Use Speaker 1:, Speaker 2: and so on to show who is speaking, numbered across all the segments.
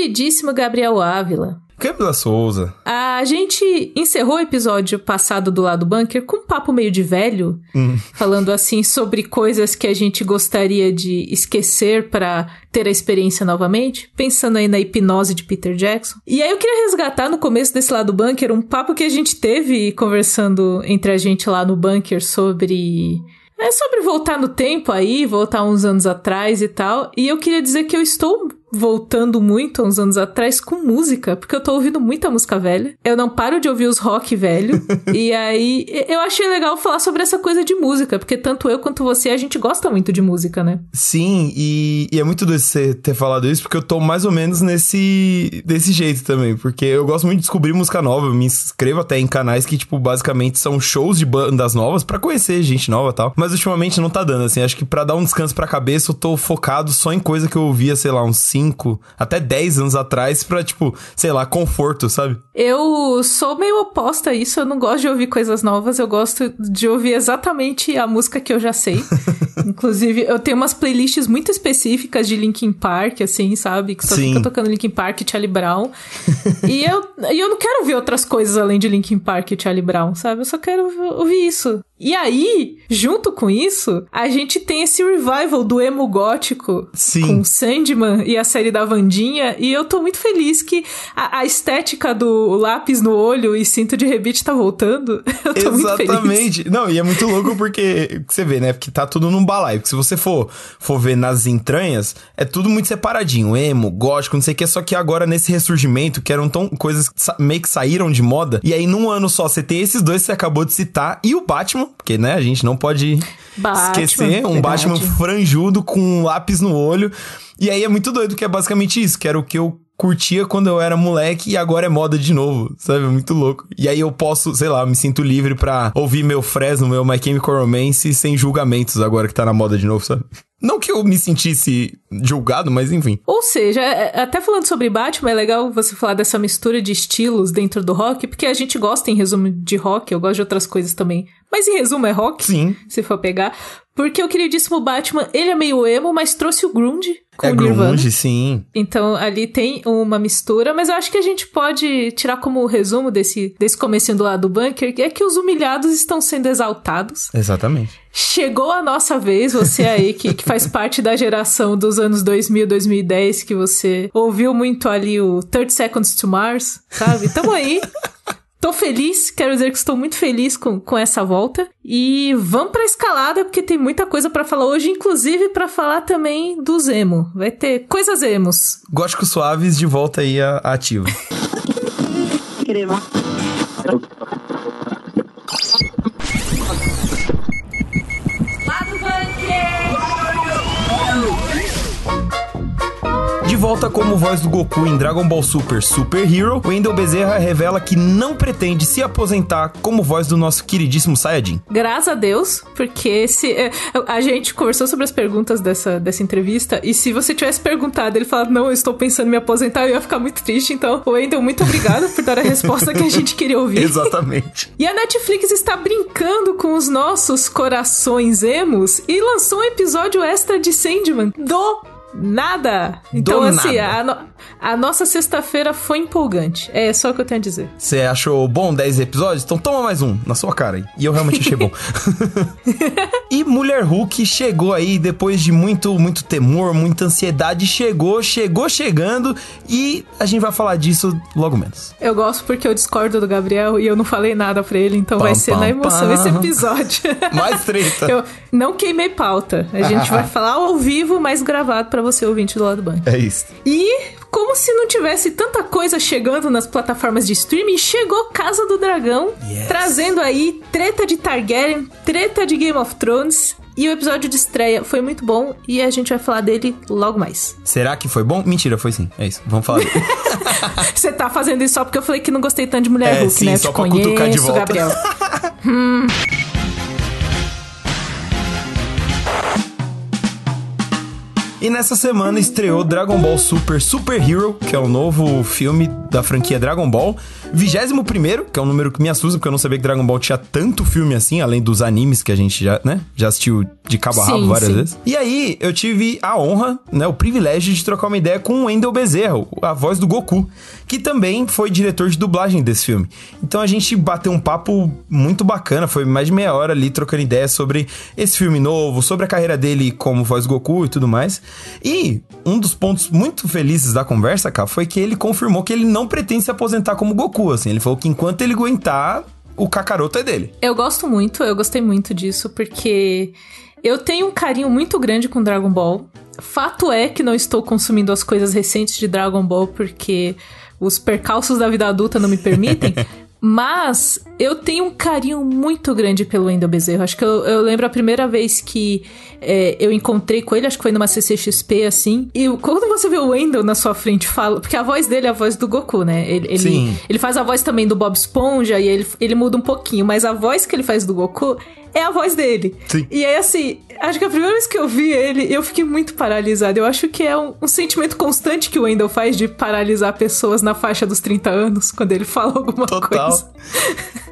Speaker 1: queridíssimo Gabriel Ávila.
Speaker 2: Camila Souza.
Speaker 1: A gente encerrou o episódio passado do lado bunker com um papo meio de velho, hum. falando assim sobre coisas que a gente gostaria de esquecer para ter a experiência novamente, pensando aí na hipnose de Peter Jackson. E aí eu queria resgatar no começo desse lado bunker um papo que a gente teve conversando entre a gente lá no bunker sobre é sobre voltar no tempo aí, voltar uns anos atrás e tal. E eu queria dizer que eu estou voltando muito uns anos atrás com música, porque eu tô ouvindo muita música velha. Eu não paro de ouvir os rock velho. e aí eu achei legal falar sobre essa coisa de música, porque tanto eu quanto você a gente gosta muito de música, né?
Speaker 2: Sim, e, e é muito doido você ter falado isso, porque eu tô mais ou menos nesse desse jeito também, porque eu gosto muito de descobrir música nova, eu me inscrevo até em canais que tipo basicamente são shows de bandas novas para conhecer gente nova e tal. Mas ultimamente não tá dando assim, acho que para dar um descanso pra cabeça eu tô focado só em coisa que eu ouvia, sei lá, uns 5 5, até 10 anos atrás pra, tipo, sei lá, conforto, sabe?
Speaker 1: Eu sou meio oposta a isso, eu não gosto de ouvir coisas novas, eu gosto de ouvir exatamente a música que eu já sei. Inclusive, eu tenho umas playlists muito específicas de Linkin Park, assim, sabe? Que só Sim. fica tocando Linkin Park e Charlie Brown. e, eu, e eu não quero ouvir outras coisas além de Linkin Park e Charlie Brown, sabe? Eu só quero ouvir isso. E aí, junto com isso, a gente tem esse revival do emo gótico
Speaker 2: Sim.
Speaker 1: com Sandman e a série da Vandinha. E eu tô muito feliz que a, a estética do lápis no olho e cinto de rebite tá voltando. eu tô
Speaker 2: Exatamente. Não, e é muito louco porque você vê, né? Porque tá tudo num balaio. Porque se você for, for ver nas entranhas, é tudo muito separadinho. Emo, gótico, não sei o que. Só que agora nesse ressurgimento, que eram tão coisas que meio que saíram de moda. E aí num ano só você tem esses dois que você acabou de citar e o Batman porque, né, a gente não pode Batman, esquecer um verdade. Batman franjudo com um lápis no olho. E aí é muito doido, que é basicamente isso, que era o que eu curtia quando eu era moleque e agora é moda de novo, sabe? Muito louco. E aí eu posso, sei lá, me sinto livre pra ouvir meu Fresno, meu My Chemical Romance sem julgamentos agora que tá na moda de novo, sabe? Não que eu me sentisse julgado, mas enfim.
Speaker 1: Ou seja, é, é, até falando sobre Batman, é legal você falar dessa mistura de estilos dentro do rock, porque a gente gosta, em resumo, de rock, eu gosto de outras coisas também. Mas em resumo é rock,
Speaker 2: Sim.
Speaker 1: se for pegar. Porque o queridíssimo Batman, ele é meio emo, mas trouxe o grunge com
Speaker 2: é
Speaker 1: o Nirvana.
Speaker 2: grunge, sim.
Speaker 1: Então ali tem uma mistura, mas eu acho que a gente pode tirar como resumo desse, desse comecinho do lado do bunker, que é que os humilhados estão sendo exaltados.
Speaker 2: Exatamente.
Speaker 1: Chegou a nossa vez, você aí que, que faz parte da geração dos anos 2000, 2010, que você ouviu muito ali o 30 Seconds to Mars, sabe? Tamo aí. Tô feliz, quero dizer que estou muito feliz com, com essa volta. E vamos pra escalada, porque tem muita coisa para falar hoje, inclusive para falar também do Zemo. Vai ter coisas emos.
Speaker 2: Gótico Suaves de volta aí a, a ativo. Volta como voz do Goku em Dragon Ball Super Super Hero, Wendell Bezerra revela que não pretende se aposentar como voz do nosso queridíssimo Saiyajin.
Speaker 1: Graças a Deus, porque se é, a gente conversou sobre as perguntas dessa, dessa entrevista e se você tivesse perguntado, ele falado, não, eu estou pensando em me aposentar, eu ia ficar muito triste. Então, Wendell, muito obrigado por dar a resposta que a gente queria ouvir.
Speaker 2: Exatamente.
Speaker 1: E a Netflix está brincando com os nossos corações emos e lançou um episódio extra de Sandman do Nada! Então, Do assim, nada. A, a nossa sexta-feira foi empolgante. É só o que eu tenho a dizer.
Speaker 2: Você achou bom 10 episódios? Então toma mais um, na sua cara aí. E eu realmente achei bom. e Mulher Hulk chegou aí depois de muito, muito temor, muita ansiedade. Chegou, chegou chegando. E a gente vai falar disso logo menos.
Speaker 1: Eu gosto porque eu discordo do Gabriel e eu não falei nada pra ele, então pam, vai ser pam, na emoção pam. esse episódio.
Speaker 2: Mais treta.
Speaker 1: eu não queimei pauta. A gente vai falar ao vivo, mas gravado para você ouvinte do lado banco.
Speaker 2: É isso.
Speaker 1: E como se não tivesse tanta coisa chegando nas plataformas de streaming, chegou Casa do Dragão, yes. trazendo aí treta de Targaryen, treta de Game of Thrones. E o episódio de estreia foi muito bom e a gente vai falar dele logo mais.
Speaker 2: Será que foi bom? Mentira, foi sim. É isso. Vamos falar
Speaker 1: Você tá fazendo isso só porque eu falei que não gostei tanto de Mulher é, Hulk,
Speaker 2: sim,
Speaker 1: né?
Speaker 2: Só Te pra conheço, de volta.
Speaker 1: Gabriel. hum.
Speaker 2: E nessa semana estreou Dragon Ball Super Super Hero, que é o novo filme da franquia Dragon Ball. 21 primeiro, que é um número que me assusta, porque eu não sabia que Dragon Ball tinha tanto filme assim, além dos animes que a gente já, né, já assistiu de cabo a rabo sim, várias sim. vezes. E aí, eu tive a honra, né, o privilégio de trocar uma ideia com o Wendell Bezerra, a voz do Goku, que também foi diretor de dublagem desse filme. Então a gente bateu um papo muito bacana, foi mais de meia hora ali trocando ideias sobre esse filme novo, sobre a carreira dele como voz do Goku e tudo mais. E um dos pontos muito felizes da conversa, cara, foi que ele confirmou que ele não pretende se aposentar como Goku, assim. Ele falou que enquanto ele aguentar, o Kakaroto é dele.
Speaker 1: Eu gosto muito, eu gostei muito disso, porque eu tenho um carinho muito grande com Dragon Ball. Fato é que não estou consumindo as coisas recentes de Dragon Ball porque os percalços da vida adulta não me permitem. Mas eu tenho um carinho muito grande pelo Wendel Bezerra. Acho que eu, eu, lembro a primeira vez que é, eu encontrei com ele, acho que foi numa CCXP, assim. E quando você vê o Wendel na sua frente, fala. Porque a voz dele é a voz do Goku, né? Ele, ele, ele faz a voz também do Bob Esponja e ele, ele muda um pouquinho, mas a voz que ele faz do Goku é a voz dele.
Speaker 2: Sim.
Speaker 1: E aí, assim, acho que a primeira vez que eu vi ele, eu fiquei muito paralisada. Eu acho que é um, um, sentimento constante que o Wendell faz de paralisar pessoas na faixa dos 30 anos, quando ele fala alguma Total. coisa.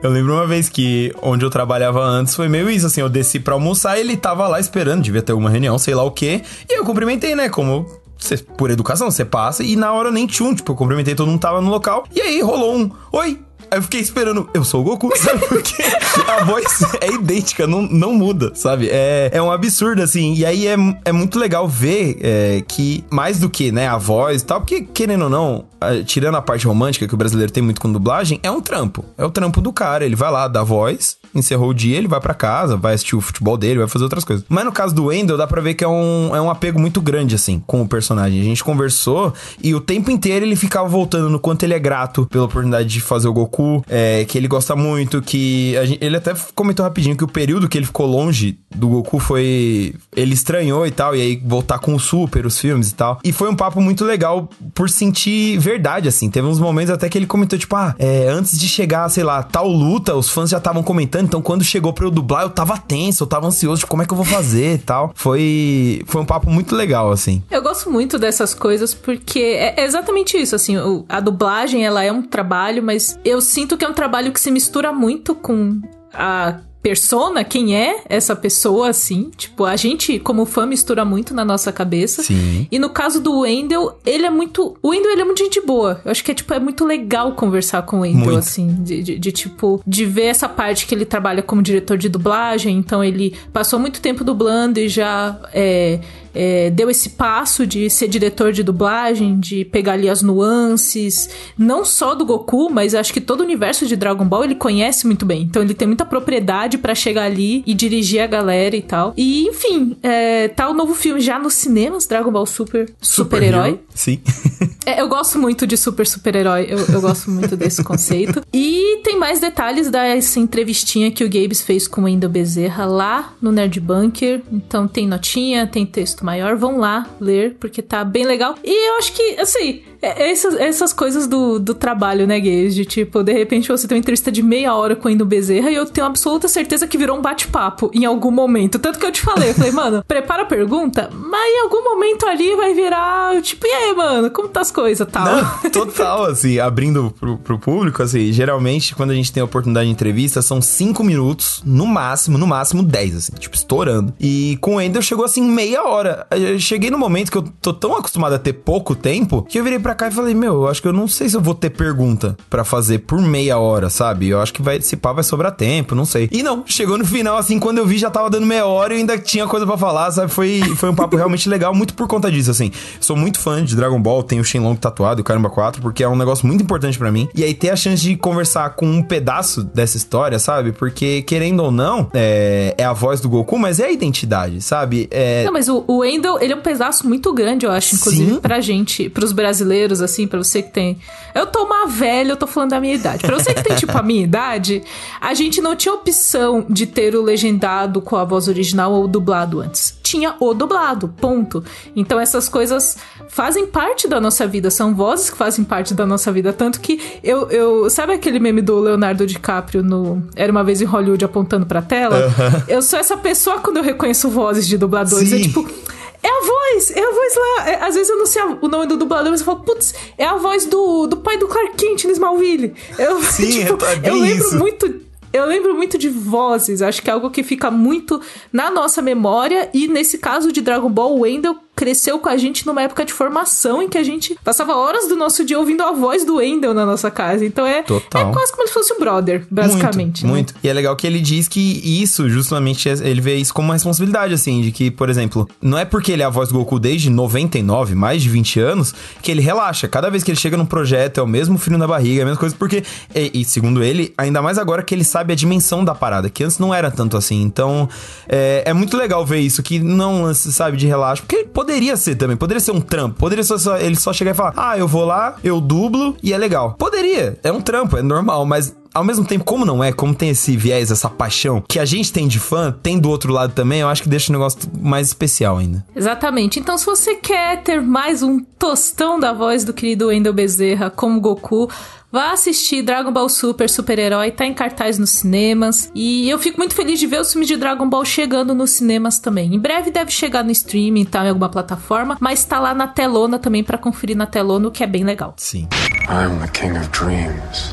Speaker 2: Eu lembro uma vez que onde eu trabalhava antes foi meio isso, assim, eu desci pra almoçar e ele tava lá esperando, devia ter uma reunião, sei lá o quê. E eu cumprimentei, né? Como Cê, por educação, você passa e na hora nem tinha um, tipo, eu cumprimentei, todo mundo tava no local. E aí rolou um, oi, Aí eu fiquei esperando, eu sou o Goku, sabe? Porque a voz é idêntica, não, não muda, sabe? É, é um absurdo, assim. E aí é, é muito legal ver é, que, mais do que, né, a voz e tal, porque, querendo ou não, tirando a parte romântica que o brasileiro tem muito com dublagem, é um trampo. É o trampo do cara. Ele vai lá, dá voz, encerrou o dia, ele vai para casa, vai assistir o futebol dele, vai fazer outras coisas. Mas no caso do Wendell, dá pra ver que é um, é um apego muito grande, assim, com o personagem. A gente conversou e o tempo inteiro ele ficava voltando no quanto ele é grato pela oportunidade de fazer o Goku, é, que ele gosta muito, que. Gente, ele até comentou rapidinho que o período que ele ficou longe do Goku foi. Ele estranhou e tal, e aí voltar com o Super, os filmes e tal. E foi um papo muito legal por sentir verdade, assim. Teve uns momentos até que ele comentou, tipo, ah, é, antes de chegar, sei lá, tal luta, os fãs já estavam comentando, então quando chegou pra eu dublar, eu tava tenso, eu tava ansioso de como é que eu vou fazer e tal. Foi, foi um papo muito legal, assim.
Speaker 1: Eu gosto muito dessas coisas porque é exatamente isso, assim, a dublagem, ela é um trabalho, mas eu sinto que é um trabalho que se mistura muito com a persona, quem é essa pessoa, assim. Tipo, a gente, como fã, mistura muito na nossa cabeça.
Speaker 2: Sim.
Speaker 1: E no caso do Wendell, ele é muito. O Wendell, ele é muito gente boa. Eu acho que é, tipo, é muito legal conversar com o Wendell, muito. assim. De, de, de, tipo, de ver essa parte que ele trabalha como diretor de dublagem. Então, ele passou muito tempo dublando e já. É, é, deu esse passo de ser diretor de dublagem, de pegar ali as nuances, não só do Goku, mas acho que todo o universo de Dragon Ball ele conhece muito bem. Então ele tem muita propriedade para chegar ali e dirigir a galera e tal. E enfim, é, tá o novo filme já nos cinemas, Dragon Ball Super Super-Herói. Super
Speaker 2: Sim.
Speaker 1: é, eu gosto muito de super super-herói, eu, eu gosto muito desse conceito. E tem mais detalhes dessa entrevistinha que o Gabes fez com o Wendell Bezerra lá no Nerd Bunker. Então tem notinha, tem texto maior, vão lá ler, porque tá bem legal. E eu acho que, assim, é, essas, essas coisas do, do trabalho, né, gays? De tipo, de repente você tem uma entrevista de meia hora com o Indo Bezerra e eu tenho absoluta certeza que virou um bate-papo em algum momento. Tanto que eu te falei, eu falei, mano, prepara a pergunta, mas em algum momento ali vai virar, tipo, e aí, mano, como tá as coisas tal?
Speaker 2: Não, total, assim, abrindo pro, pro público, assim, geralmente quando a gente tem a oportunidade de entrevista, são cinco minutos, no máximo, no máximo dez, assim, tipo, estourando. E com o Ender chegou assim meia hora. Eu cheguei no momento que eu tô tão acostumado a ter pouco tempo que eu virei pra cá e falei, meu, eu acho que eu não sei se eu vou ter pergunta para fazer por meia hora, sabe? Eu acho que vai, se pá, vai sobrar tempo, não sei. E não, chegou no final, assim, quando eu vi já tava dando meia hora e ainda tinha coisa para falar, sabe? Foi, foi um papo realmente legal, muito por conta disso, assim. Sou muito fã de Dragon Ball, tenho o Shenlong tatuado e o Caramba 4, porque é um negócio muito importante para mim. E aí ter a chance de conversar com um pedaço dessa história, sabe? Porque, querendo ou não, é, é a voz do Goku, mas é a identidade, sabe? É...
Speaker 1: Não, mas o, o Wendell, ele é um pedaço muito grande, eu acho, inclusive, Sim. pra gente, pros brasileiros, assim, para você que tem. Eu tô uma velha, eu tô falando da minha idade. Pra você que tem, tipo, a minha idade, a gente não tinha opção de ter o legendado com a voz original ou dublado antes. Tinha o dublado, ponto. Então essas coisas fazem parte da nossa vida, são vozes que fazem parte da nossa vida. Tanto que eu. eu sabe aquele meme do Leonardo DiCaprio no Era uma vez em Hollywood apontando pra tela? Eu sou essa pessoa quando eu reconheço vozes de dubladores. É Sim. É tipo é a voz, é a voz lá. É, às vezes eu não sei o nome do dublador, mas eu falo, putz, é a voz do, do pai do Clark Kent no Smallville. Eu,
Speaker 2: Sim, tipo, é
Speaker 1: eu lembro
Speaker 2: isso.
Speaker 1: muito eu lembro muito de vozes, acho que é algo que fica muito na nossa memória. E nesse caso de Dragon Ball, o Wendell cresceu com a gente numa época de formação em que a gente passava horas do nosso dia ouvindo a voz do Wendell na nossa casa. Então é,
Speaker 2: Total.
Speaker 1: é quase como se fosse um brother, basicamente.
Speaker 2: Muito,
Speaker 1: né?
Speaker 2: muito. E é legal que ele diz que isso, justamente, é- ele vê isso como uma responsabilidade, assim, de que, por exemplo, não é porque ele é a voz do Goku desde 99, mais de 20 anos, que ele relaxa. Cada vez que ele chega num projeto, é o mesmo frio na barriga, é a mesma coisa, porque, e, e segundo ele, ainda mais agora que ele sabe a dimensão da parada, que antes não era tanto assim. Então, é, é muito legal ver isso, que não, se sabe, de relaxo, porque poderia ser também, poderia ser um trampo, poderia só, só- ele só chegar e falar, ah, eu vou lá, eu dublo e é legal. Poderia, é um trampo, é normal, mas ao mesmo tempo, como não é, como tem esse viés, essa paixão que a gente tem de fã, tem do outro lado também, eu acho que deixa o negócio mais especial ainda.
Speaker 1: Exatamente. Então, se você quer ter mais um tostão da voz do querido Wendell Bezerra como Goku, vá assistir Dragon Ball Super, Super-Herói, tá em cartaz nos cinemas. E eu fico muito feliz de ver os filmes de Dragon Ball chegando nos cinemas também. Em breve deve chegar no streaming, tá, em alguma plataforma, mas tá lá na telona também pra conferir na telona, o que é bem legal.
Speaker 2: Sim.
Speaker 3: I'm the king of dreams,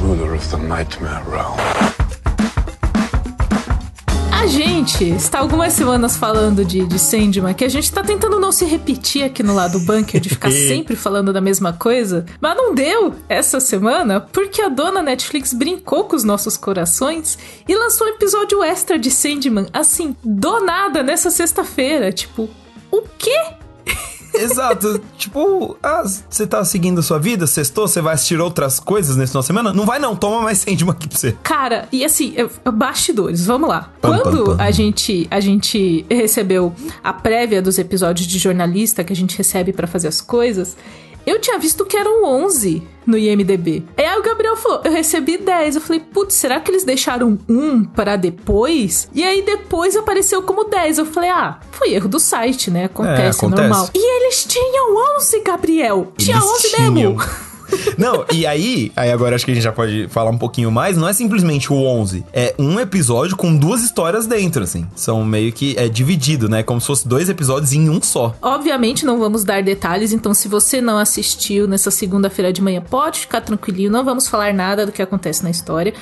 Speaker 3: ruler of the nightmare realm.
Speaker 1: A gente está algumas semanas falando de, de Sandman, que a gente tá tentando não se repetir aqui no lado bunker, de ficar sempre falando da mesma coisa, mas não deu essa semana, porque a dona Netflix brincou com os nossos corações e lançou um episódio extra de Sandman, assim, do nada, nessa sexta-feira. Tipo, o quê?
Speaker 2: Exato. tipo, ah, você tá seguindo a sua vida, sextou, você vai assistir outras coisas nesse final de semana? Não vai não, toma mais Sandman aqui pra você.
Speaker 1: Cara, e assim, eu- bastidores, vamos lá.
Speaker 2: Pam, pam,
Speaker 1: Quando
Speaker 2: pam.
Speaker 1: a gente a gente recebeu a prévia dos episódios de jornalista que a gente recebe pra fazer as coisas, eu tinha visto que eram 11 no IMDb. E aí o Gabriel falou, eu recebi 10. Eu falei, putz, será que eles deixaram um para depois? E aí depois apareceu como 10. Eu falei, ah, foi erro do site, né? Acontece,
Speaker 2: É,
Speaker 1: é
Speaker 2: acontece.
Speaker 1: normal. E eles tinham 11, Gabriel. Tinha
Speaker 2: Eles
Speaker 1: 11
Speaker 2: tinham.
Speaker 1: mesmo.
Speaker 2: Não, e aí, aí agora acho que a gente já pode falar um pouquinho mais, não é simplesmente o 11, é um episódio com duas histórias dentro, assim. São meio que é dividido, né? Como se fosse dois episódios em um só.
Speaker 1: Obviamente não vamos dar detalhes, então se você não assistiu nessa segunda-feira de manhã, pode ficar tranquilinho, não vamos falar nada do que acontece na história.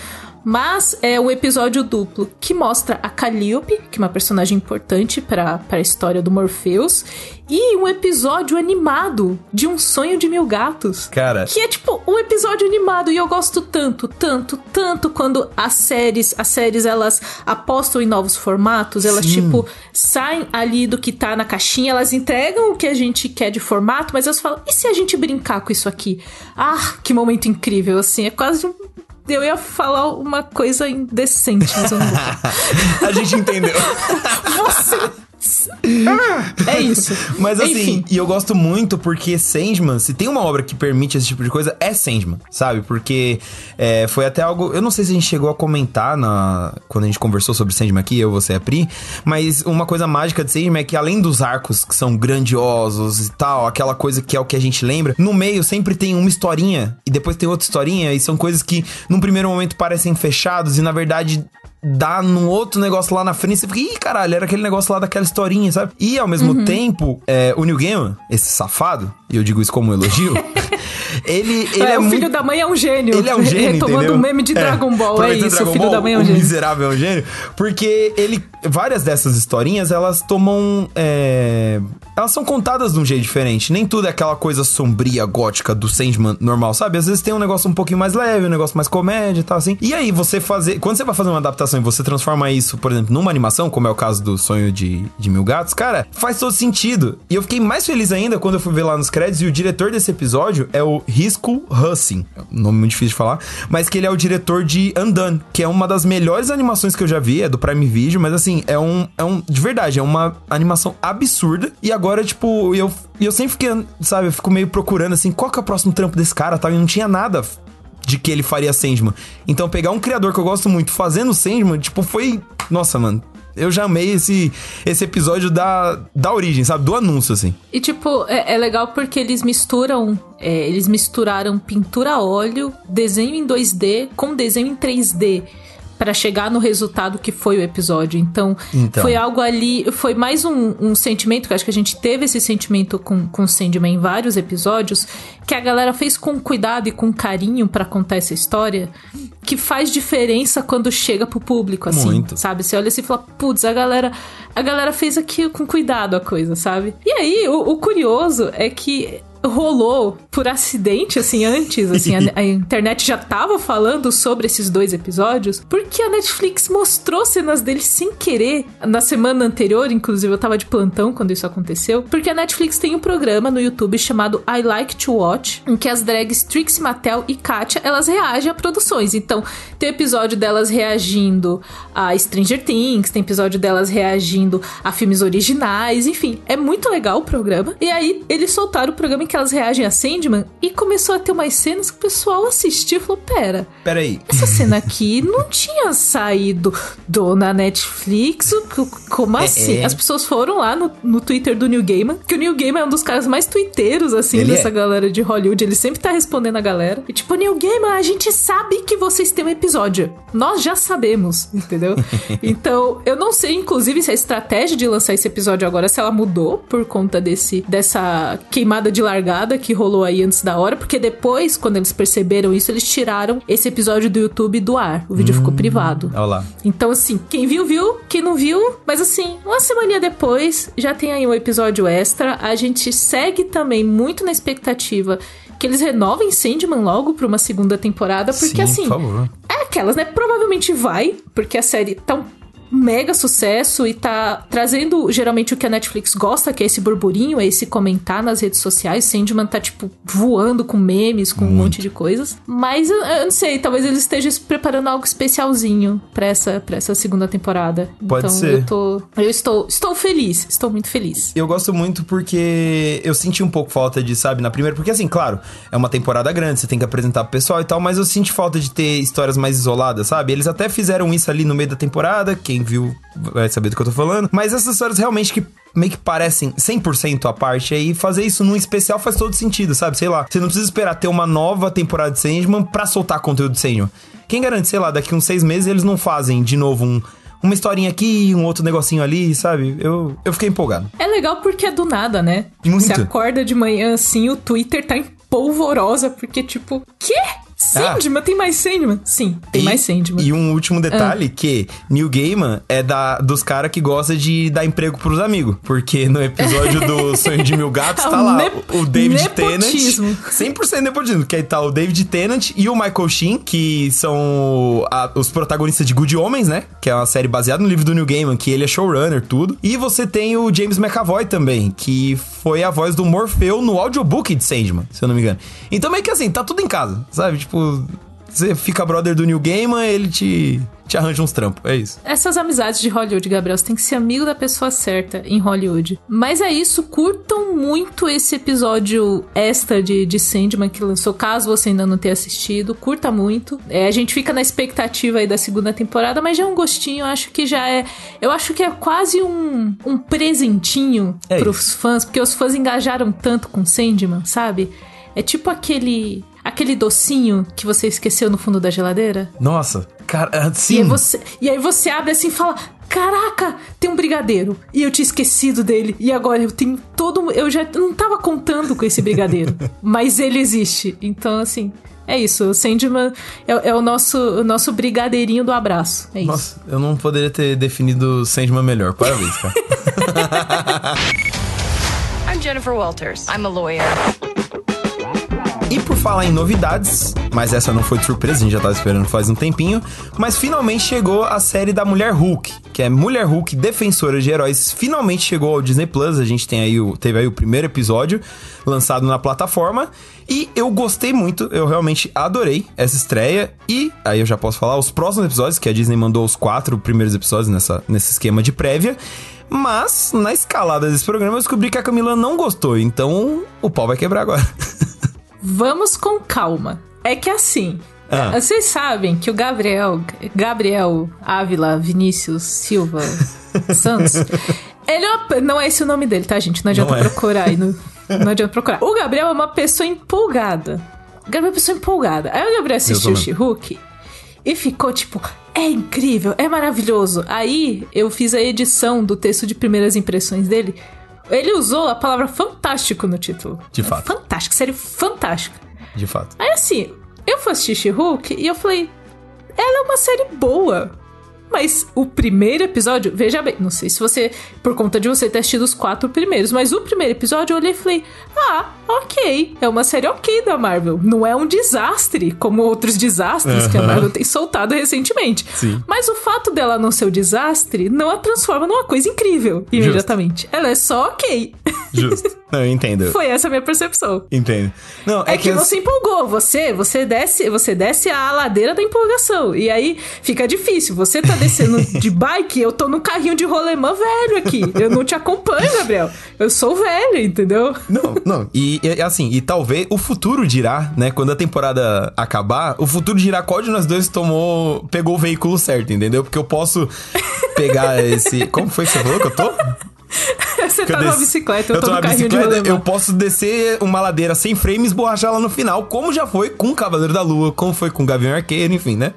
Speaker 1: Mas é um episódio duplo que mostra a Calliope, que é uma personagem importante para a história do Morpheus, e um episódio animado de Um Sonho de Mil Gatos.
Speaker 2: Cara,
Speaker 1: Que é tipo um episódio animado e eu gosto tanto, tanto, tanto quando as séries, as séries elas apostam em novos formatos, elas
Speaker 2: Sim.
Speaker 1: tipo saem ali do que tá na caixinha, elas entregam o que a gente quer de formato, mas elas falam: "E se a gente brincar com isso aqui?". Ah, que momento incrível assim, é quase um eu ia falar uma coisa indecente, mas eu não vou.
Speaker 2: a gente entendeu.
Speaker 1: Você É isso.
Speaker 2: Mas assim,
Speaker 1: Enfim.
Speaker 2: e eu gosto muito porque Sandman, se tem uma obra que permite esse tipo de coisa, é Sandman, sabe? Porque é, foi até algo. Eu não sei se a gente chegou a comentar na, quando a gente conversou sobre Sandman aqui, eu, você e a Pri, mas uma coisa mágica de Sandman é que além dos arcos que são grandiosos e tal, aquela coisa que é o que a gente lembra, no meio sempre tem uma historinha e depois tem outra historinha, e são coisas que num primeiro momento parecem fechados e na verdade dá num outro negócio lá na frente, você fica, ih, caralho, era aquele negócio lá daquela historinha, sabe? E ao mesmo tempo, é, o New Gaiman, esse safado, e eu digo isso como um elogio, ele, ele
Speaker 1: É,
Speaker 2: é,
Speaker 1: o filho
Speaker 2: muito...
Speaker 1: da mãe é um gênio.
Speaker 2: Ele é um gênio,
Speaker 1: Retomando
Speaker 2: entendeu?
Speaker 1: o meme de Dragon Ball, é isso,
Speaker 2: Dragon
Speaker 1: o filho
Speaker 2: Ball,
Speaker 1: da mãe é um
Speaker 2: o
Speaker 1: gênio.
Speaker 2: miserável é um gênio. Porque ele... Várias dessas historinhas, elas tomam... elas são contadas de um jeito diferente. Nem tudo é aquela coisa sombria, gótica do Sandman normal, sabe? Às vezes tem um negócio um pouquinho mais leve, um negócio mais comédia e tal, assim. E aí, você fazer... Quando você vai fazer uma adaptação e você transforma isso, por exemplo, numa animação, como é o caso do Sonho de, de Mil Gatos, cara, faz todo sentido. E eu fiquei mais feliz ainda quando eu fui ver lá nos créditos e o diretor desse episódio é o Risco Hussin. Nome muito difícil de falar, mas que ele é o diretor de Undone, que é uma das melhores animações que eu já vi, é do Prime Video, mas assim, é um, é um de verdade, é uma animação absurda. E agora, tipo, eu, eu sempre fiquei, sabe, eu fico meio procurando assim, qual que é o próximo trampo desse cara, tal, e não tinha nada de que ele faria Sandman. Então, pegar um criador que eu gosto muito fazendo Sandman, tipo, foi. Nossa, mano. Eu já amei esse, esse episódio da, da origem, sabe? Do anúncio, assim.
Speaker 1: E tipo, é, é legal porque eles misturam. é, eles misturaram pintura a óleo, desenho em 2D com desenho em 3D. Para chegar no resultado que foi o episódio. Então,
Speaker 2: Então.
Speaker 1: foi algo ali, foi mais um, um sentimento, que eu acho que a gente teve esse sentimento com, com Sandman em vários episódios, que a galera fez com cuidado e com carinho pra contar essa história, que faz diferença quando chega pro público, assim,
Speaker 2: Muito.
Speaker 1: sabe? Você olha assim e fala, putz, a galera, a galera fez aqui com cuidado a coisa, sabe? E aí, o, o curioso é que rolou por acidente, assim, antes, assim, a, a internet já tava falando sobre esses dois episódios, porque a Netflix mostrou cenas deles sem querer. Na semana anterior, inclusive, eu tava de plantão quando isso aconteceu, porque a Netflix tem um programa no YouTube chamado I Like to Watch, em que as drags Trixie Mattel e Katia, elas reagem a produções. Então, tem episódio delas reagindo a Stranger Things, tem episódio delas reagindo a filmes originais, enfim, é muito legal o programa. E aí, eles soltaram o programa que elas reagem a Sandman e começou a ter umas cenas que o pessoal assistiu e falou: pera,
Speaker 2: Pera aí.
Speaker 1: essa cena aqui não tinha saído do, na Netflix? Como assim?
Speaker 2: é.
Speaker 1: As pessoas foram lá no, no Twitter do Neil Gaiman, que o Neil Gaiman é um dos caras mais twitteiros, assim,
Speaker 2: Ele
Speaker 1: dessa
Speaker 2: é.
Speaker 1: galera de Hollywood. Ele sempre tá respondendo a galera. E tipo, Neil Gaiman, a gente sabe que vocês têm um episódio. Nós já sabemos, entendeu? então, eu não sei, inclusive, se a estratégia de lançar esse episódio agora, se ela mudou por conta desse dessa queimada de largada que rolou aí antes da hora, porque depois, quando eles perceberam isso, eles tiraram esse episódio do YouTube do ar. O vídeo ficou privado.
Speaker 2: Olha lá.
Speaker 1: Então, assim, quem viu, viu. Quem não viu, mas assim, uma semana depois, já tem aí um episódio extra. A gente segue também muito na expectativa que eles renovem Sandman logo pra uma segunda temporada, porque
Speaker 2: Sim,
Speaker 1: assim,
Speaker 2: por favor.
Speaker 1: é aquelas, né? Provavelmente vai, porque a série tá um mega sucesso e tá trazendo geralmente o que a Netflix gosta, que é esse burburinho, é esse comentar nas redes sociais. Sandman tá, tipo, voando com memes, com um monte de coisas. Mas eu, eu não sei, talvez eles estejam se preparando algo especialzinho pra essa, pra essa segunda temporada.
Speaker 2: Pode
Speaker 1: então
Speaker 2: ser.
Speaker 1: eu tô. Eu estou, estou feliz, estou muito feliz.
Speaker 2: Eu gosto muito porque eu senti um pouco falta de, sabe, na primeira. Porque, assim, claro, é uma temporada grande, você tem que apresentar pro pessoal e tal, mas eu senti falta de ter histórias mais isoladas, sabe? Eles até fizeram isso ali no meio da temporada, quem viu vai saber do que eu tô falando. Mas essas histórias realmente que meio que parecem 100% à parte, aí fazer isso num especial faz todo sentido, sabe? Sei lá, você não precisa esperar ter uma nova temporada de Sandman pra soltar conteúdo de Sandman. Quem garante, sei lá, daqui uns seis meses eles não fazem de novo um. Uma historinha aqui, um outro negocinho ali, sabe? Eu, eu fiquei empolgado.
Speaker 1: É legal porque é do nada, né?
Speaker 2: Muito.
Speaker 1: Você acorda de manhã assim, o Twitter tá em polvorosa, porque tipo, quê? Sandman? Tem mais Sandman? Sim, tem
Speaker 2: E-
Speaker 1: mais Sandman.
Speaker 2: E um último detalhe, que Neil Gaiman é da, dos caras que gosta de dar emprego pros amigos. Porque no episódio do Sonho de Mil Gatos
Speaker 1: É
Speaker 2: tá lá o David Tennant.
Speaker 1: nepotismo.
Speaker 2: 100% nepotismo. Que aí tá o David Tennant e o Michael Sheen, que são a- os protagonistas de Good Homens, né? Que é uma série baseada no livro do Neil Gaiman, que ele é showrunner, tudo. E você tem o James McAvoy também, que foi a voz do Morfeu no audiobook de Sandman, se eu não me engano. Então meio que assim, tá tudo em casa, sabe? Tipo, você fica brother do New Gaiman, ele te, te arranja uns trampos. É isso.
Speaker 1: Essas amizades de Hollywood, Gabriel, você tem que ser amigo da pessoa certa em Hollywood. Mas é isso, curtam muito esse episódio extra de, de Sandman que lançou, caso você ainda não tenha assistido, curta muito. É, a gente fica na expectativa aí da segunda temporada, mas já é um gostinho, eu acho que já é. Eu acho que é quase um, um presentinho
Speaker 2: É
Speaker 1: pros fãs, porque os fãs engajaram tanto com Sandman, sabe? É tipo aquele. Aquele docinho que você esqueceu no fundo da geladeira.
Speaker 2: Nossa, cara,
Speaker 1: E aí,
Speaker 2: sim.
Speaker 1: você, e aí você abre assim e fala: Caraca, tem um brigadeiro. E eu tinha esquecido dele. E agora eu tenho todo. Eu já não tava contando com esse brigadeiro. mas ele existe. Então, assim. É isso, o Sandman é, é o, nosso, o nosso brigadeirinho do abraço. É isso.
Speaker 2: Nossa, eu não poderia ter definido Sandman melhor. Parabéns, cara.
Speaker 4: I'm Jennifer Walters. I'm a lawyer.
Speaker 2: Falar em novidades, mas essa não foi de surpresa, a gente já tava esperando faz um tempinho, mas finalmente chegou a série da Mulher Hulk, que é Mulher Hulk Defensora de Heróis, finalmente chegou ao Disney Plus, a gente tem aí o, teve aí o primeiro episódio lançado na plataforma, e eu gostei muito, eu realmente adorei essa estreia, e aí eu já posso falar os próximos episódios, que a Disney mandou os quatro primeiros episódios nessa, nesse esquema de prévia, mas na escalada desse programa eu descobri que a Camila não gostou, então o pau vai quebrar agora.
Speaker 1: Vamos com calma. É que assim.
Speaker 2: Ah.
Speaker 1: Vocês sabem que o Gabriel, Gabriel Ávila Vinícius Silva Santos, ele é uma- não é esse o nome dele, tá, gente? Não adianta
Speaker 2: Não é.
Speaker 1: procurar aí. No, não adianta procurar. O Gabriel é uma pessoa empolgada. O Gabriel é uma pessoa empolgada. Aí o Gabriel assistiu o. She-Hulk e ficou tipo: é incrível, é maravilhoso. Aí eu fiz a edição do texto de primeiras impressões dele. Ele usou a palavra fantástico no título.
Speaker 2: De fato.
Speaker 1: Fantástico, série fantástica.
Speaker 2: De fato.
Speaker 1: Aí assim, eu fui assistir She-Hulk e eu falei, ela é uma série boa. Mas o primeiro episódio, veja bem, não sei se você, por conta de você ter assistido os quatro primeiros, mas o primeiro episódio eu olhei e falei: ah, ok, é uma série ok da Marvel. Não é um desastre, como outros desastres que a Marvel tem soltado recentemente.
Speaker 2: Sim.
Speaker 1: Mas o fato dela não ser um desastre não a transforma numa coisa incrível imediatamente. Ela é só ok.
Speaker 2: Justo. Não, eu entendo.
Speaker 1: Foi essa a minha percepção.
Speaker 2: Entendo. Não,
Speaker 1: É, que, você empolgou, você, você desce, você desce a ladeira da empolgação. E aí fica difícil. Você tá descendo de bike, eu tô num carrinho de rolemã velho aqui. Eu não te acompanho, Gabriel. Eu sou velho, entendeu?
Speaker 2: Não, não. E, e, assim, e talvez o futuro dirá, né? Quando a temporada acabar, o futuro dirá qual de nós dois tomou, pegou o veículo certo, entendeu? Porque eu posso pegar esse. Como foi que você falou que eu tô?
Speaker 1: Você
Speaker 2: Que
Speaker 1: tá
Speaker 2: eu
Speaker 1: numa bicicleta, eu,
Speaker 2: eu
Speaker 1: tô,
Speaker 2: tô
Speaker 1: no
Speaker 2: na
Speaker 1: carrinho de
Speaker 2: bicicleta,
Speaker 1: rolemã.
Speaker 2: eu posso descer uma ladeira sem e esborrachar lá no final, como já foi com o Cavaleiro da Lua, como foi com o Gavião Arqueiro, enfim, né?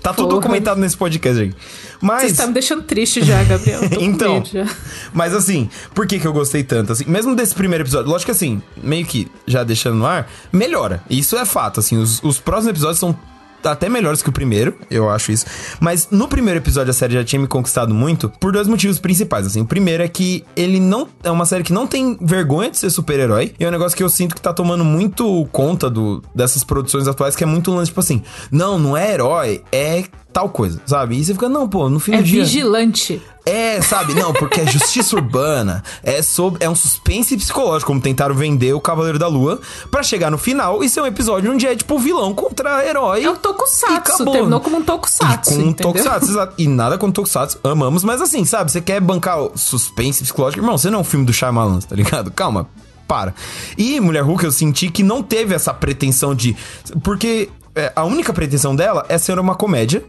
Speaker 2: Tá tudo
Speaker 1: Porra.
Speaker 2: documentado nesse podcast aí.
Speaker 1: Você
Speaker 2: Mas.
Speaker 1: está me deixando triste já, Gabriel. Tô
Speaker 2: então,
Speaker 1: já.
Speaker 2: mas assim, por que que eu gostei tanto? Assim, mesmo desse primeiro episódio, lógico que assim, meio que já deixando no ar, melhora. Isso é fato, assim, os, os próximos episódios são até melhores que o primeiro, eu acho isso. Mas no primeiro episódio a série já tinha me conquistado muito por dois motivos principais, assim. O primeiro é que ele não é uma série que não tem vergonha de ser super-herói. E é um negócio que eu sinto que tá tomando muito conta do, dessas produções atuais, que é muito lance tipo assim, não, não é herói, é tal coisa, sabe? E você fica, não, pô, no fim
Speaker 1: É
Speaker 2: do dia.
Speaker 1: vigilante.
Speaker 2: É, sabe? Não, porque é justiça urbana. É sobre, é um suspense psicológico, como tentaram vender o Cavaleiro da Lua, pra chegar no final e ser um episódio onde é tipo vilão contra herói.
Speaker 1: É um tokusatsu. Terminou como um tokusatsu.
Speaker 2: E com um tokusatsu, exato. E nada com tokusatsu, amamos, mas assim, sabe? Você quer bancar o suspense psicológico? Irmão, você não é um filme do Shyamalan, tá ligado? Calma, para. E Mulher Hulk eu senti que não teve essa pretensão de... Porque é, a única pretensão dela é ser uma comédia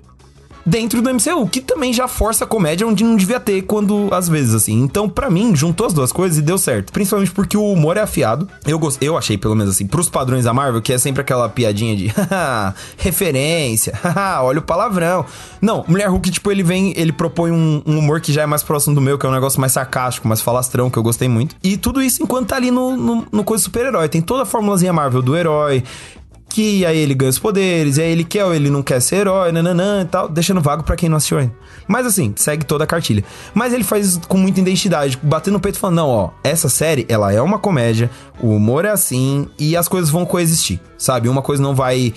Speaker 2: dentro do MCU, que também já força a comédia onde não devia ter quando às vezes assim. Então, pra mim, juntou as duas coisas e deu certo. Principalmente porque o humor é afiado. Eu gost... eu achei pelo menos assim, pros padrões da Marvel, que é sempre aquela piadinha de referência, olha o palavrão. Não, Mulher Hulk, tipo, ele vem, ele propõe um, um humor que já é mais próximo do meu, que é um negócio mais sarcástico, mais falastrão, que eu gostei muito. E tudo isso enquanto tá ali no, no, no coisa super-herói. Tem toda a formulazinha Marvel do herói, que aí ele ganha os poderes, e aí ele quer ou ele não quer ser herói, nananã e tal, deixando vago pra quem não assistiu ainda. Mas assim, segue toda a cartilha. Mas ele faz isso com muita identidade, batendo no peito falando, não, ó, essa série, ela é uma comédia, o humor é assim, e as coisas vão coexistir, sabe? Uma coisa não vai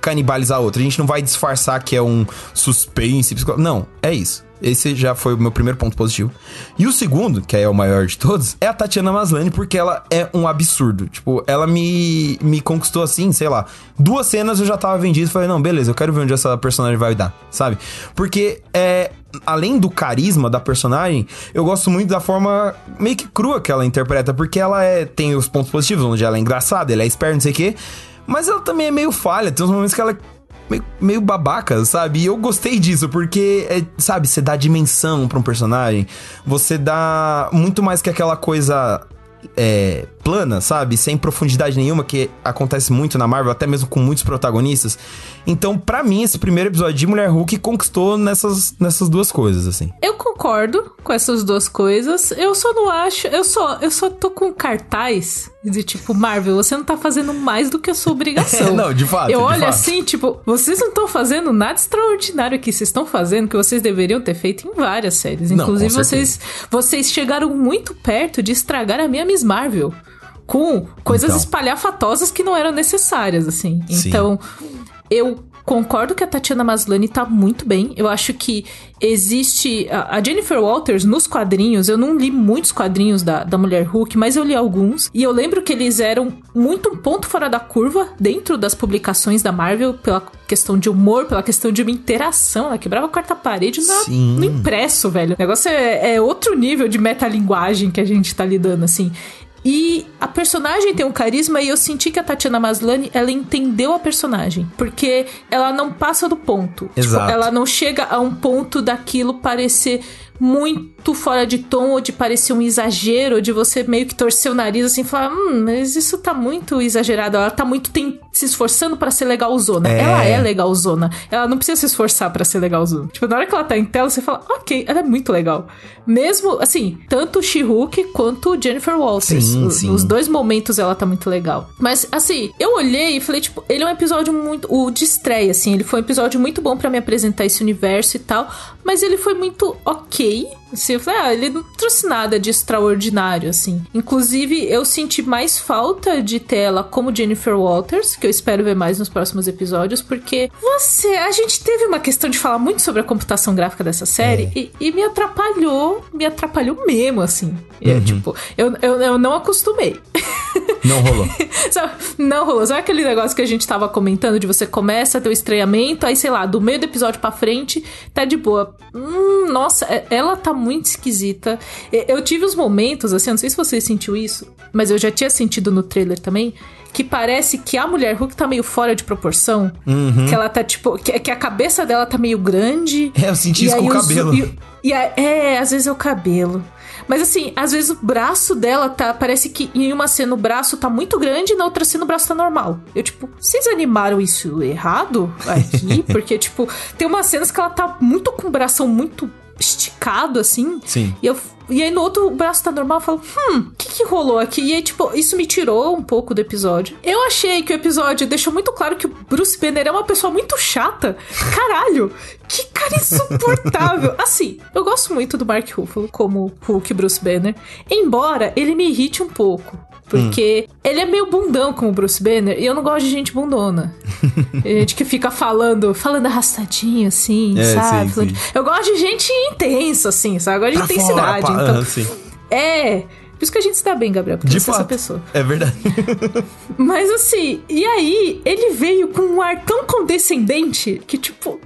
Speaker 2: canibalizar outra, a gente não vai disfarçar que é um suspense, não, é isso. Esse já foi o meu primeiro ponto positivo. E o segundo, que é o maior de todos, é a Tatiana Maslany, porque ela é um absurdo. Tipo, ela me, me conquistou assim, sei lá. Duas cenas eu já tava vendido e falei, não, beleza, eu quero ver onde essa personagem vai dar, sabe? Porque é. Além do carisma da personagem, eu gosto muito da forma meio que crua que ela interpreta, porque ela é, tem os pontos positivos, onde ela é engraçada, ela é esperta, não sei o quê. Mas ela também é meio falha, tem uns momentos que ela é meio, meio babaca, sabe? E eu gostei disso, porque, é, sabe, você dá dimensão pra um personagem, você dá muito mais que aquela coisa é, plana, sabe? Sem profundidade nenhuma, que acontece muito na Marvel, até mesmo com muitos protagonistas. Então, pra mim, esse primeiro episódio de Mulher Hulk conquistou nessas, nessas duas coisas, assim.
Speaker 1: Eu concordo com essas duas coisas. Eu só não acho. Eu só, eu só tô com cartaz de tipo, Marvel, você não tá fazendo mais do que a sua obrigação.
Speaker 2: Não, de fato,
Speaker 1: Eu
Speaker 2: de
Speaker 1: olho
Speaker 2: fato.
Speaker 1: assim, tipo, vocês não estão fazendo nada extraordinário aqui. Vocês estão fazendo que vocês deveriam ter feito em várias séries.
Speaker 2: Não,
Speaker 1: Inclusive, vocês, vocês chegaram muito perto de estragar a minha Miss Marvel. Com coisas
Speaker 2: Então.
Speaker 1: espalhafatosas que não eram necessárias, assim.
Speaker 2: Sim.
Speaker 1: Então, eu concordo que a Tatiana Maslany tá muito bem. Eu acho que existe. A Jennifer Walters, nos quadrinhos, eu não li muitos quadrinhos da, da Mulher Hulk, mas eu li alguns. E eu lembro que eles eram muito um ponto fora da curva dentro das publicações da Marvel, pela questão de humor, pela questão de uma interação. Ela quebrava a quarta parede no,
Speaker 2: Sim.
Speaker 1: no impresso, velho. O negócio é, é outro nível de metalinguagem que a gente tá lidando, assim. E a personagem tem um carisma e eu senti que a Tatiana Maslany, ela entendeu a personagem. Porque ela não passa do ponto.
Speaker 2: Exato.
Speaker 1: Tipo, ela não chega a um ponto daquilo parecer muito fora de tom ou de parecer um exagero, ou de você meio que torcer o nariz assim e falar, hum, mas isso tá muito exagerado. Ela tá muito tem, se esforçando para ser legalzona.
Speaker 2: É.
Speaker 1: Ela é legalzona. Ela não precisa se esforçar para ser legalzona. Tipo, na hora que ela tá em tela, você fala, ok, ela é muito legal. Mesmo, assim, tanto o She-Hulk quanto o Jennifer Walters.
Speaker 2: Sim,
Speaker 1: O-
Speaker 2: sim.
Speaker 1: Nos dois momentos ela tá muito legal. Mas, assim, eu olhei e falei, tipo, ele é um episódio muito. O de estreia, assim, ele foi um episódio muito bom pra me apresentar esse universo e tal. Mas ele foi muito ok gay Assim, eu falei, ah, ele não trouxe nada de extraordinário, assim. Inclusive, eu senti mais falta de ter ela como Jennifer Walters, que eu espero ver mais nos próximos episódios, porque você. A gente teve uma questão de falar muito sobre a computação gráfica dessa série e, e me atrapalhou, me atrapalhou mesmo, assim. E, Tipo, eu, eu, eu não acostumei.
Speaker 2: Não rolou.
Speaker 1: Não rolou. Sabe aquele negócio que a gente tava comentando de você começa a ter o estranhamento, aí sei lá, do meio do episódio pra frente, tá de boa. Hum, nossa, é- ela tá muito esquisita. Eu tive os momentos, assim, não sei se você sentiu isso, mas eu já tinha sentido no trailer também, que parece que a mulher Hulk tá meio fora de proporção. Que ela tá, tipo, que, que a cabeça dela tá meio grande.
Speaker 2: É, eu senti isso com o cabelo.
Speaker 1: e- e a- é, às vezes é o cabelo. Mas assim, às vezes o braço dela tá. Parece que em uma cena o braço tá muito grande e na outra cena o braço tá normal. Eu, tipo, vocês animaram isso errado aqui? Porque, tipo, tem umas cenas que ela tá muito com o bração muito esticado, assim.
Speaker 2: Sim.
Speaker 1: E, eu, e aí no outro o braço tá normal, eu falo, hum, o que, que rolou aqui? E aí, tipo, isso me tirou um pouco do episódio. Eu achei que o episódio deixou muito claro que o Bruce Banner é uma pessoa muito chata. Caralho, que cara insuportável. assim, eu gosto muito do Mark Ruffalo como Hulk Bruce Banner, embora ele me irrite um pouco. Porque ele é meio bundão como o Bruce Banner e eu não gosto de gente bundona. gente que fica falando, falando arrastadinho, assim,
Speaker 2: É,
Speaker 1: sabe?
Speaker 2: sim, sim.
Speaker 1: Eu gosto de gente intensa, assim, sabe? Eu gosto de
Speaker 2: Pra
Speaker 1: intensidade.
Speaker 2: fora,
Speaker 1: então,
Speaker 2: aham, sim.
Speaker 1: é. Por isso que a gente se dá bem, Gabriel, porque
Speaker 2: De
Speaker 1: você é essa
Speaker 2: fato.
Speaker 1: pessoa.
Speaker 2: É verdade.
Speaker 1: Mas assim, e aí ele veio com um ar tão condescendente que, tipo,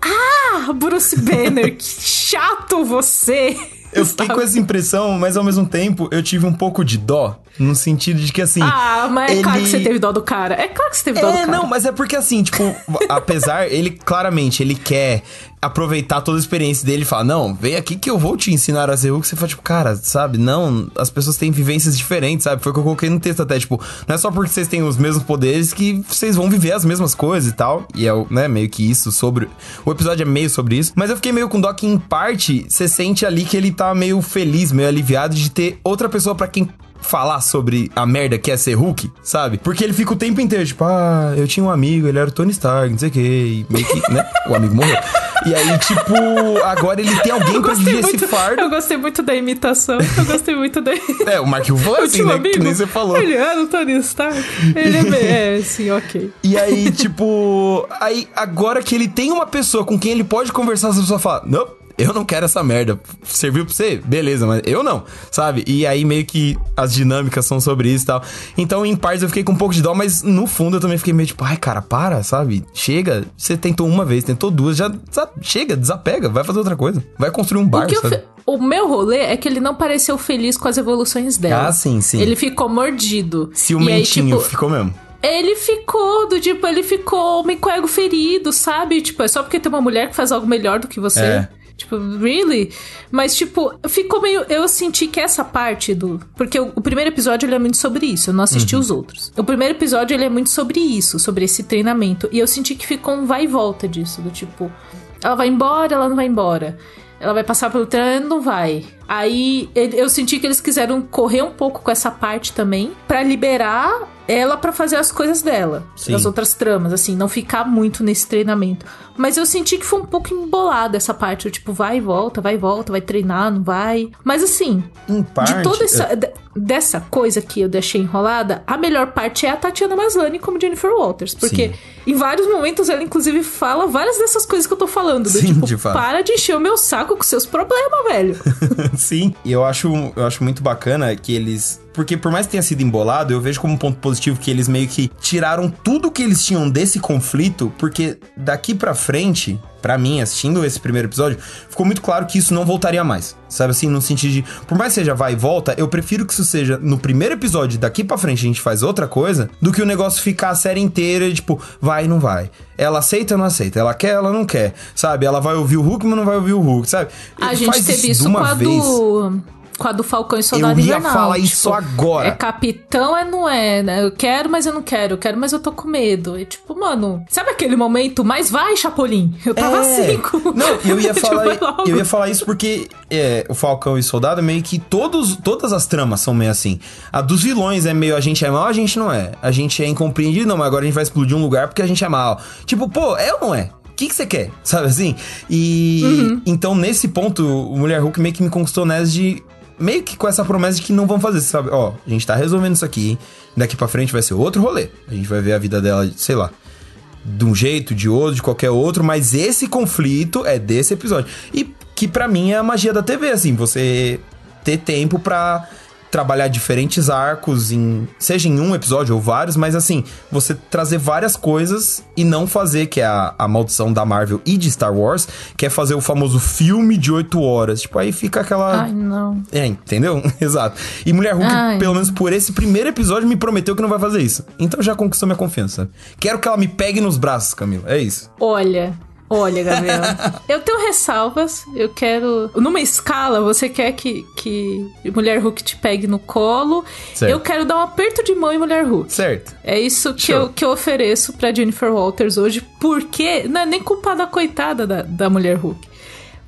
Speaker 1: ah, Bruce Banner, que chato você.
Speaker 2: Eu fiquei com essa impressão, mas ao mesmo tempo eu tive um pouco de dó. No sentido de que assim.
Speaker 1: Ah, mas é
Speaker 2: ele-
Speaker 1: claro que você teve dó do cara. É claro que você teve dó do
Speaker 2: É,
Speaker 1: cara.
Speaker 2: não, mas é porque assim, tipo, apesar, ele claramente, ele quer aproveitar toda a experiência dele e falar, não, vem aqui que eu vou te ensinar a ser Hulk. Você fala, tipo, cara, sabe, não, as pessoas têm vivências diferentes, sabe? Foi o que eu coloquei no texto até, tipo, não é só porque vocês têm os mesmos poderes que vocês vão viver as mesmas coisas e tal. E é, o- né, meio que isso sobre... O episódio é meio sobre isso. Mas eu fiquei meio com dó que, em parte, você sente ali que ele tá meio feliz, meio aliviado de ter outra pessoa pra quem falar sobre a merda que é ser Hulk, sabe? Porque ele fica o tempo inteiro, tipo, ah, eu tinha um amigo, ele era o Tony Stark, não sei o quê, e meio que, né? O amigo morreu. E aí, tipo, agora ele tem alguém pra dividir esse fardo.
Speaker 1: eu gostei muito da imitação. Eu gostei muito da.
Speaker 2: É, o Mark Ruffalo é assim, né?
Speaker 1: amigo.
Speaker 2: Que nem você falou.
Speaker 1: Ele era o Tony Stark. Ele é, é, sim, ok.
Speaker 2: E aí, tipo, aí agora que ele tem uma pessoa com quem ele pode conversar, essa pessoa fala, não, eu não quero essa merda. Serviu pra você? Beleza, mas eu não, sabe? E aí meio que as dinâmicas são sobre isso e tal. Então, em partes eu fiquei com um pouco de dó, mas no fundo eu também fiquei meio tipo, ai, cara, para, sabe? Chega. Você tentou uma vez, tentou duas, já sabe? chega, desapega, vai fazer outra coisa. Vai construir um bar,
Speaker 1: O,
Speaker 2: sabe?
Speaker 1: o meu rolê é que ele não pareceu feliz com as evoluções dela.
Speaker 2: Ah, sim, sim.
Speaker 1: Ele ficou mordido.
Speaker 2: Ciumentinho,
Speaker 1: aí, tipo,
Speaker 2: ficou mesmo.
Speaker 1: Ele ficou do tipo, ele ficou meio o ego ferido, sabe? Tipo, é só porque tem uma mulher que faz algo melhor do que você.
Speaker 2: É.
Speaker 1: Tipo, really? Mas, tipo, ficou meio. Eu senti que essa parte do. Porque o, o primeiro episódio ele é muito sobre isso. Eu não assisti os outros. O primeiro episódio ele é muito sobre isso, sobre esse treinamento. E eu senti que ficou um vai e volta disso. Do tipo, ela vai embora, ela não vai embora. Ela vai passar pelo treinamento, não vai. Aí eu senti que eles quiseram correr um pouco com essa parte também, pra liberar ela pra fazer as coisas dela,
Speaker 2: Sim.
Speaker 1: as outras tramas, assim, não ficar muito nesse treinamento. Mas eu senti que foi um pouco embolada essa parte, eu, tipo, vai e volta, vai e volta, vai treinar, não vai. Mas assim,
Speaker 2: Em parte.
Speaker 1: de toda essa
Speaker 2: é-
Speaker 1: de- dessa coisa que eu deixei enrolada, a melhor parte é a Tatiana Maslany como Jennifer Walters, porque
Speaker 2: Sim.
Speaker 1: em vários momentos ela inclusive fala várias dessas coisas que eu tô falando, do
Speaker 2: Sim,
Speaker 1: tipo,
Speaker 2: de fato.
Speaker 1: para de encher o meu saco com seus problemas, velho.
Speaker 2: Sim, e eu acho, eu acho muito bacana que eles. Porque por mais que tenha sido embolado, eu vejo como um ponto positivo que eles meio que tiraram tudo que eles tinham desse conflito, porque daqui pra frente, Pra mim, assistindo esse primeiro episódio, ficou muito claro que isso não voltaria mais. Sabe assim, no sentido de, por mais que seja vai e volta, eu prefiro que isso seja no primeiro episódio, daqui pra frente a gente faz outra coisa, do que o negócio ficar a série inteira, tipo, vai e não vai. Ela aceita ou não aceita? Ela quer, ela não quer. Sabe? Ela vai ouvir o Hulk, mas não vai ouvir o Hulk, sabe?
Speaker 1: A gente
Speaker 2: Faz
Speaker 1: teve isso
Speaker 2: uma
Speaker 1: com a
Speaker 2: vez.
Speaker 1: do. Com a do Falcão e Soldado
Speaker 2: Eu ia
Speaker 1: Invernal.
Speaker 2: falar isso agora.
Speaker 1: É capitão, é não é, né? Eu quero, mas eu não quero. Eu quero, mas eu tô com medo. E tipo, mano, sabe aquele momento? Mas vai, Chapolin. Eu tava
Speaker 2: É.
Speaker 1: cinco.
Speaker 2: Não, eu ia
Speaker 1: Tipo,
Speaker 2: falar,
Speaker 1: logo.
Speaker 2: eu ia falar isso porque é, o Falcão e o Soldado meio que todos, todas as tramas são meio assim. A dos vilões é meio a gente é mal, a gente não é. A gente é incompreendido, não, mas agora a gente vai explodir um lugar porque a gente é mal. Tipo, pô, é ou não é? O que que você quer? Sabe assim? E
Speaker 1: Uhum.
Speaker 2: então nesse ponto, o Mulher Hulk meio que me conquistou nessa de meio que com essa promessa de que não vão fazer, sabe? Ó, a gente tá resolvendo isso aqui, daqui pra frente vai ser outro rolê. A gente vai ver a vida dela, sei lá, de um jeito, de outro, de qualquer outro, mas esse conflito é desse episódio. E que pra mim é a magia da TV, assim, você ter tempo pra trabalhar diferentes arcos em seja em um episódio ou vários, mas assim, você trazer várias coisas e não fazer que é a, a maldição da Marvel e de Star Wars, que é fazer o famoso filme de oito horas. Tipo, aí fica aquela
Speaker 1: Ai, não.
Speaker 2: é, entendeu? Exato. E Mulher Hulk,
Speaker 1: Ai.
Speaker 2: pelo menos por esse primeiro episódio, me prometeu que não vai fazer isso. Então já conquistou minha confiança. Quero que ela me pegue nos braços, Camila. É isso.
Speaker 1: Olha, olha, Gabriel. eu tenho ressalvas. Eu quero. Numa escala, você quer que, que Mulher Hulk te pegue no colo.
Speaker 2: Certo.
Speaker 1: Eu quero dar um aperto de mão em Mulher Hulk.
Speaker 2: Certo.
Speaker 1: É isso que
Speaker 2: Show.
Speaker 1: eu, que eu ofereço pra Jennifer Walters hoje, porque não é nem culpa da coitada da, da Mulher Hulk.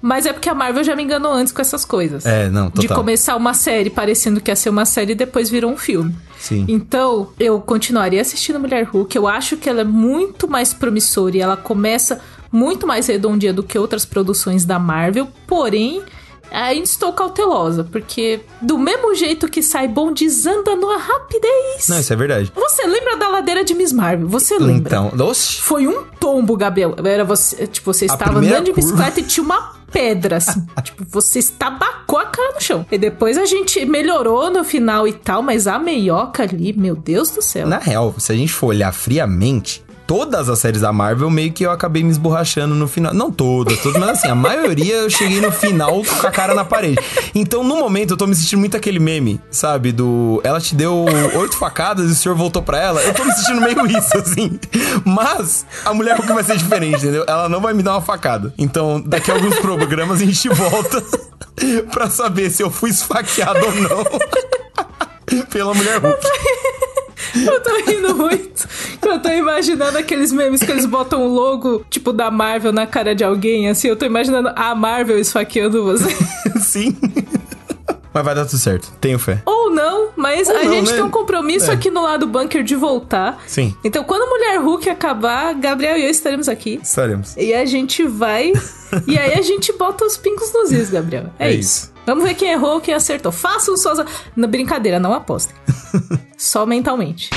Speaker 1: Mas é porque a Marvel já me enganou antes com essas coisas.
Speaker 2: É, não,
Speaker 1: De
Speaker 2: total.
Speaker 1: começar uma série parecendo que ia ser uma série e depois virou um filme.
Speaker 2: Sim.
Speaker 1: Então, eu continuaria assistindo Mulher Hulk. Eu acho que ela é muito mais promissora e ela começa muito mais redondinha do que outras produções da Marvel. Porém, ainda estou cautelosa, porque do mesmo jeito que sai bom, desanda numa rapidez.
Speaker 2: Não, isso é verdade.
Speaker 1: Você lembra da ladeira de Miss Marvel? Você lembra?
Speaker 2: Então, oxe.
Speaker 1: Foi um tombo, Gabriel. Era você, tipo, você estava andando de
Speaker 2: curva.
Speaker 1: bicicleta e tinha uma pedra, assim. tipo, você estabacou a cara no chão. E depois a gente melhorou no final e tal, mas a meioca ali, meu Deus do céu.
Speaker 2: Na real, se a gente for olhar friamente, todas as séries da Marvel meio que eu acabei me esborrachando no final. Não todas, todas, mas assim, a maioria eu cheguei no final com a cara na parede. Então, no momento, eu tô me sentindo muito aquele meme, sabe? Do. Ela te deu oito facadas e o senhor voltou pra ela. Eu tô me sentindo meio isso, assim. Mas a mulher vai ser diferente, entendeu? Ela não vai me dar uma facada. Então, daqui a alguns programas a gente volta pra saber se eu fui esfaqueado ou não. Pela mulher Hulk.
Speaker 1: Eu tô rindo muito. Eu tô imaginando aqueles memes que eles botam o logo, tipo, da Marvel na cara de alguém, assim. Eu tô imaginando a Marvel esfaqueando você.
Speaker 2: Sim. Mas vai dar tudo certo. Tenho fé.
Speaker 1: Ou não, mas
Speaker 2: Ou
Speaker 1: a
Speaker 2: não,
Speaker 1: gente
Speaker 2: né?
Speaker 1: tem um compromisso
Speaker 2: É.
Speaker 1: aqui no lado bunker de voltar.
Speaker 2: Sim.
Speaker 1: Então, quando Mulher Hulk acabar, Gabriel e eu estaremos aqui.
Speaker 2: Estaremos.
Speaker 1: E a gente vai. e aí a gente bota os pingos nos is, Gabriel. É,
Speaker 2: É
Speaker 1: isso.
Speaker 2: isso.
Speaker 1: Vamos ver quem errou, quem acertou. Façam suas. Na brincadeira, não apostem. Só mentalmente.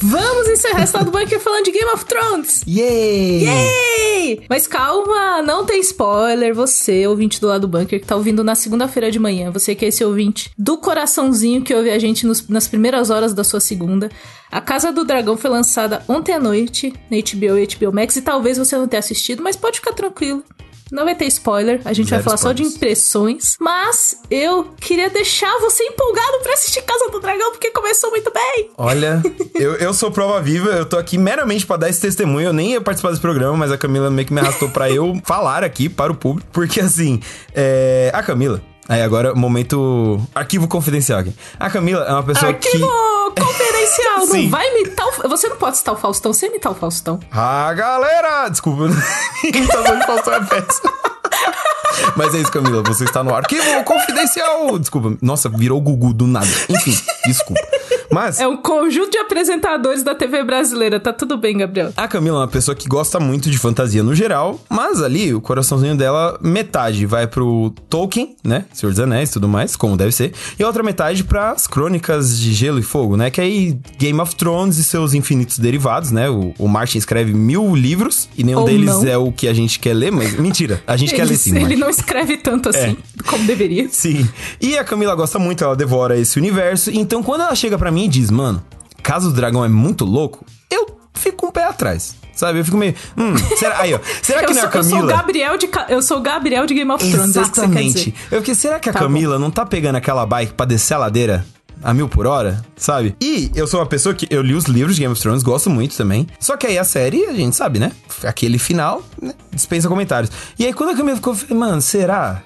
Speaker 1: Vamos encerrar esse lado do bunker falando de Game of Thrones.
Speaker 2: Yay!
Speaker 1: Yay! Mas calma, não tem spoiler. Você, ouvinte do lado do bunker, que tá ouvindo na segunda-feira de manhã, você que é esse ouvinte do coraçãozinho que ouve a gente nos- nas primeiras horas da sua segunda. A Casa do Dragão foi lançada ontem à noite na HBO e HBO Max e talvez você não tenha assistido, mas pode ficar tranquilo. Não vai ter spoiler, a gente vai
Speaker 2: Zero
Speaker 1: falar só de
Speaker 2: spoilers.
Speaker 1: impressões. Mas eu queria deixar você empolgado pra assistir Casa do Dragão, porque começou muito bem.
Speaker 2: Olha, eu, eu sou prova viva, eu tô aqui meramente pra dar esse testemunho. Eu nem ia participar desse programa, mas a Camila meio que me arrastou pra eu falar aqui para o público. Porque assim, é, a Camila. Aí agora, momento. Arquivo confidencial aqui. A Camila é uma pessoa
Speaker 1: Arquivo
Speaker 2: que.
Speaker 1: confidencial, não vai imitar o... Você não pode citar o Faustão, você imitar o Faustão.
Speaker 2: Ah, galera! Desculpa, imitação de Faustão é péssima. Mas é isso, Camila, você está no arquivo confidencial. Desculpa, nossa, virou Gugu do nada. Enfim, desculpa. Mas.
Speaker 1: É um conjunto de apresentadores da TV brasileira, tá tudo bem, Gabriel.
Speaker 2: A Camila é uma pessoa que gosta muito de fantasia no geral, mas ali o coraçãozinho dela, metade vai pro Tolkien, né? Senhor dos Anéis e tudo mais, como deve ser, e a outra metade pras crônicas de Gelo e Fogo, né? Que aí Game of Thrones e seus infinitos derivados, né? O, o Martin escreve mil livros e nenhum
Speaker 1: Ou
Speaker 2: deles
Speaker 1: não.
Speaker 2: é o que a gente quer ler, mas mentira, a gente quer ler sim,
Speaker 1: ele
Speaker 2: Martin.
Speaker 1: não escreve tanto assim. Como deveria.
Speaker 2: Sim. E a Camila gosta muito, ela devora esse universo. Então, quando ela chega pra mim diz, mano, Casa do Dragão é muito louco, eu fico com um pé atrás. Sabe? Eu fico meio. Hum, será, aí, ó. Será que não é a
Speaker 1: sou, eu sou o
Speaker 2: Camila?
Speaker 1: Gabriel de, eu sou o Gabriel de Game of Thrones, é dizer.
Speaker 2: Exatamente. Eu fiquei, será que a
Speaker 1: Tá
Speaker 2: Camila não tá pegando aquela bike pra descer a ladeira? A mil por hora, sabe? E eu sou uma pessoa que eu li os livros de Game of Thrones, gosto muito também. Só que aí a série, a gente sabe, né? Aquele final, né? dispensa comentários. E aí quando a Camila ficou, eu falei, mano, será?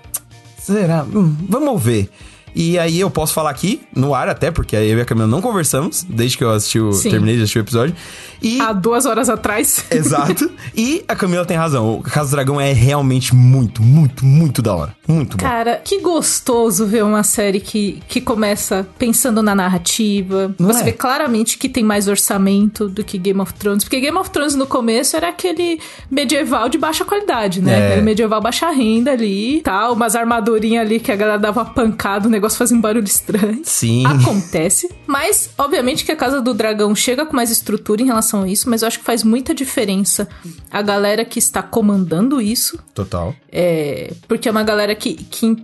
Speaker 2: Será? Hum, vamos ver. E aí eu posso falar aqui, no ar até, porque eu e a Camila não conversamos, desde que eu assisti o,
Speaker 1: Sim.
Speaker 2: terminei de assistir o episódio. E
Speaker 1: Há duas horas atrás.
Speaker 2: Exato. E a Camila tem razão. O Casa do Dragão é realmente muito, muito, muito da hora. Muito bom.
Speaker 1: Cara, que gostoso ver uma série que, que começa pensando na narrativa.
Speaker 2: Não
Speaker 1: Você
Speaker 2: é?
Speaker 1: vê claramente que tem mais orçamento do que Game of Thrones. Porque Game of Thrones no começo era aquele medieval de baixa qualidade, né?
Speaker 2: É.
Speaker 1: Era medieval baixa renda ali, tal, umas armadurinhas ali que a galera dava pancada, o negócio fazia um barulho estranho.
Speaker 2: Sim.
Speaker 1: Acontece. Mas, obviamente, que a Casa do Dragão chega com mais estrutura em relação a isso, mas eu acho que faz muita diferença a galera que está comandando isso.
Speaker 2: Total.
Speaker 1: É, porque é uma galera que, que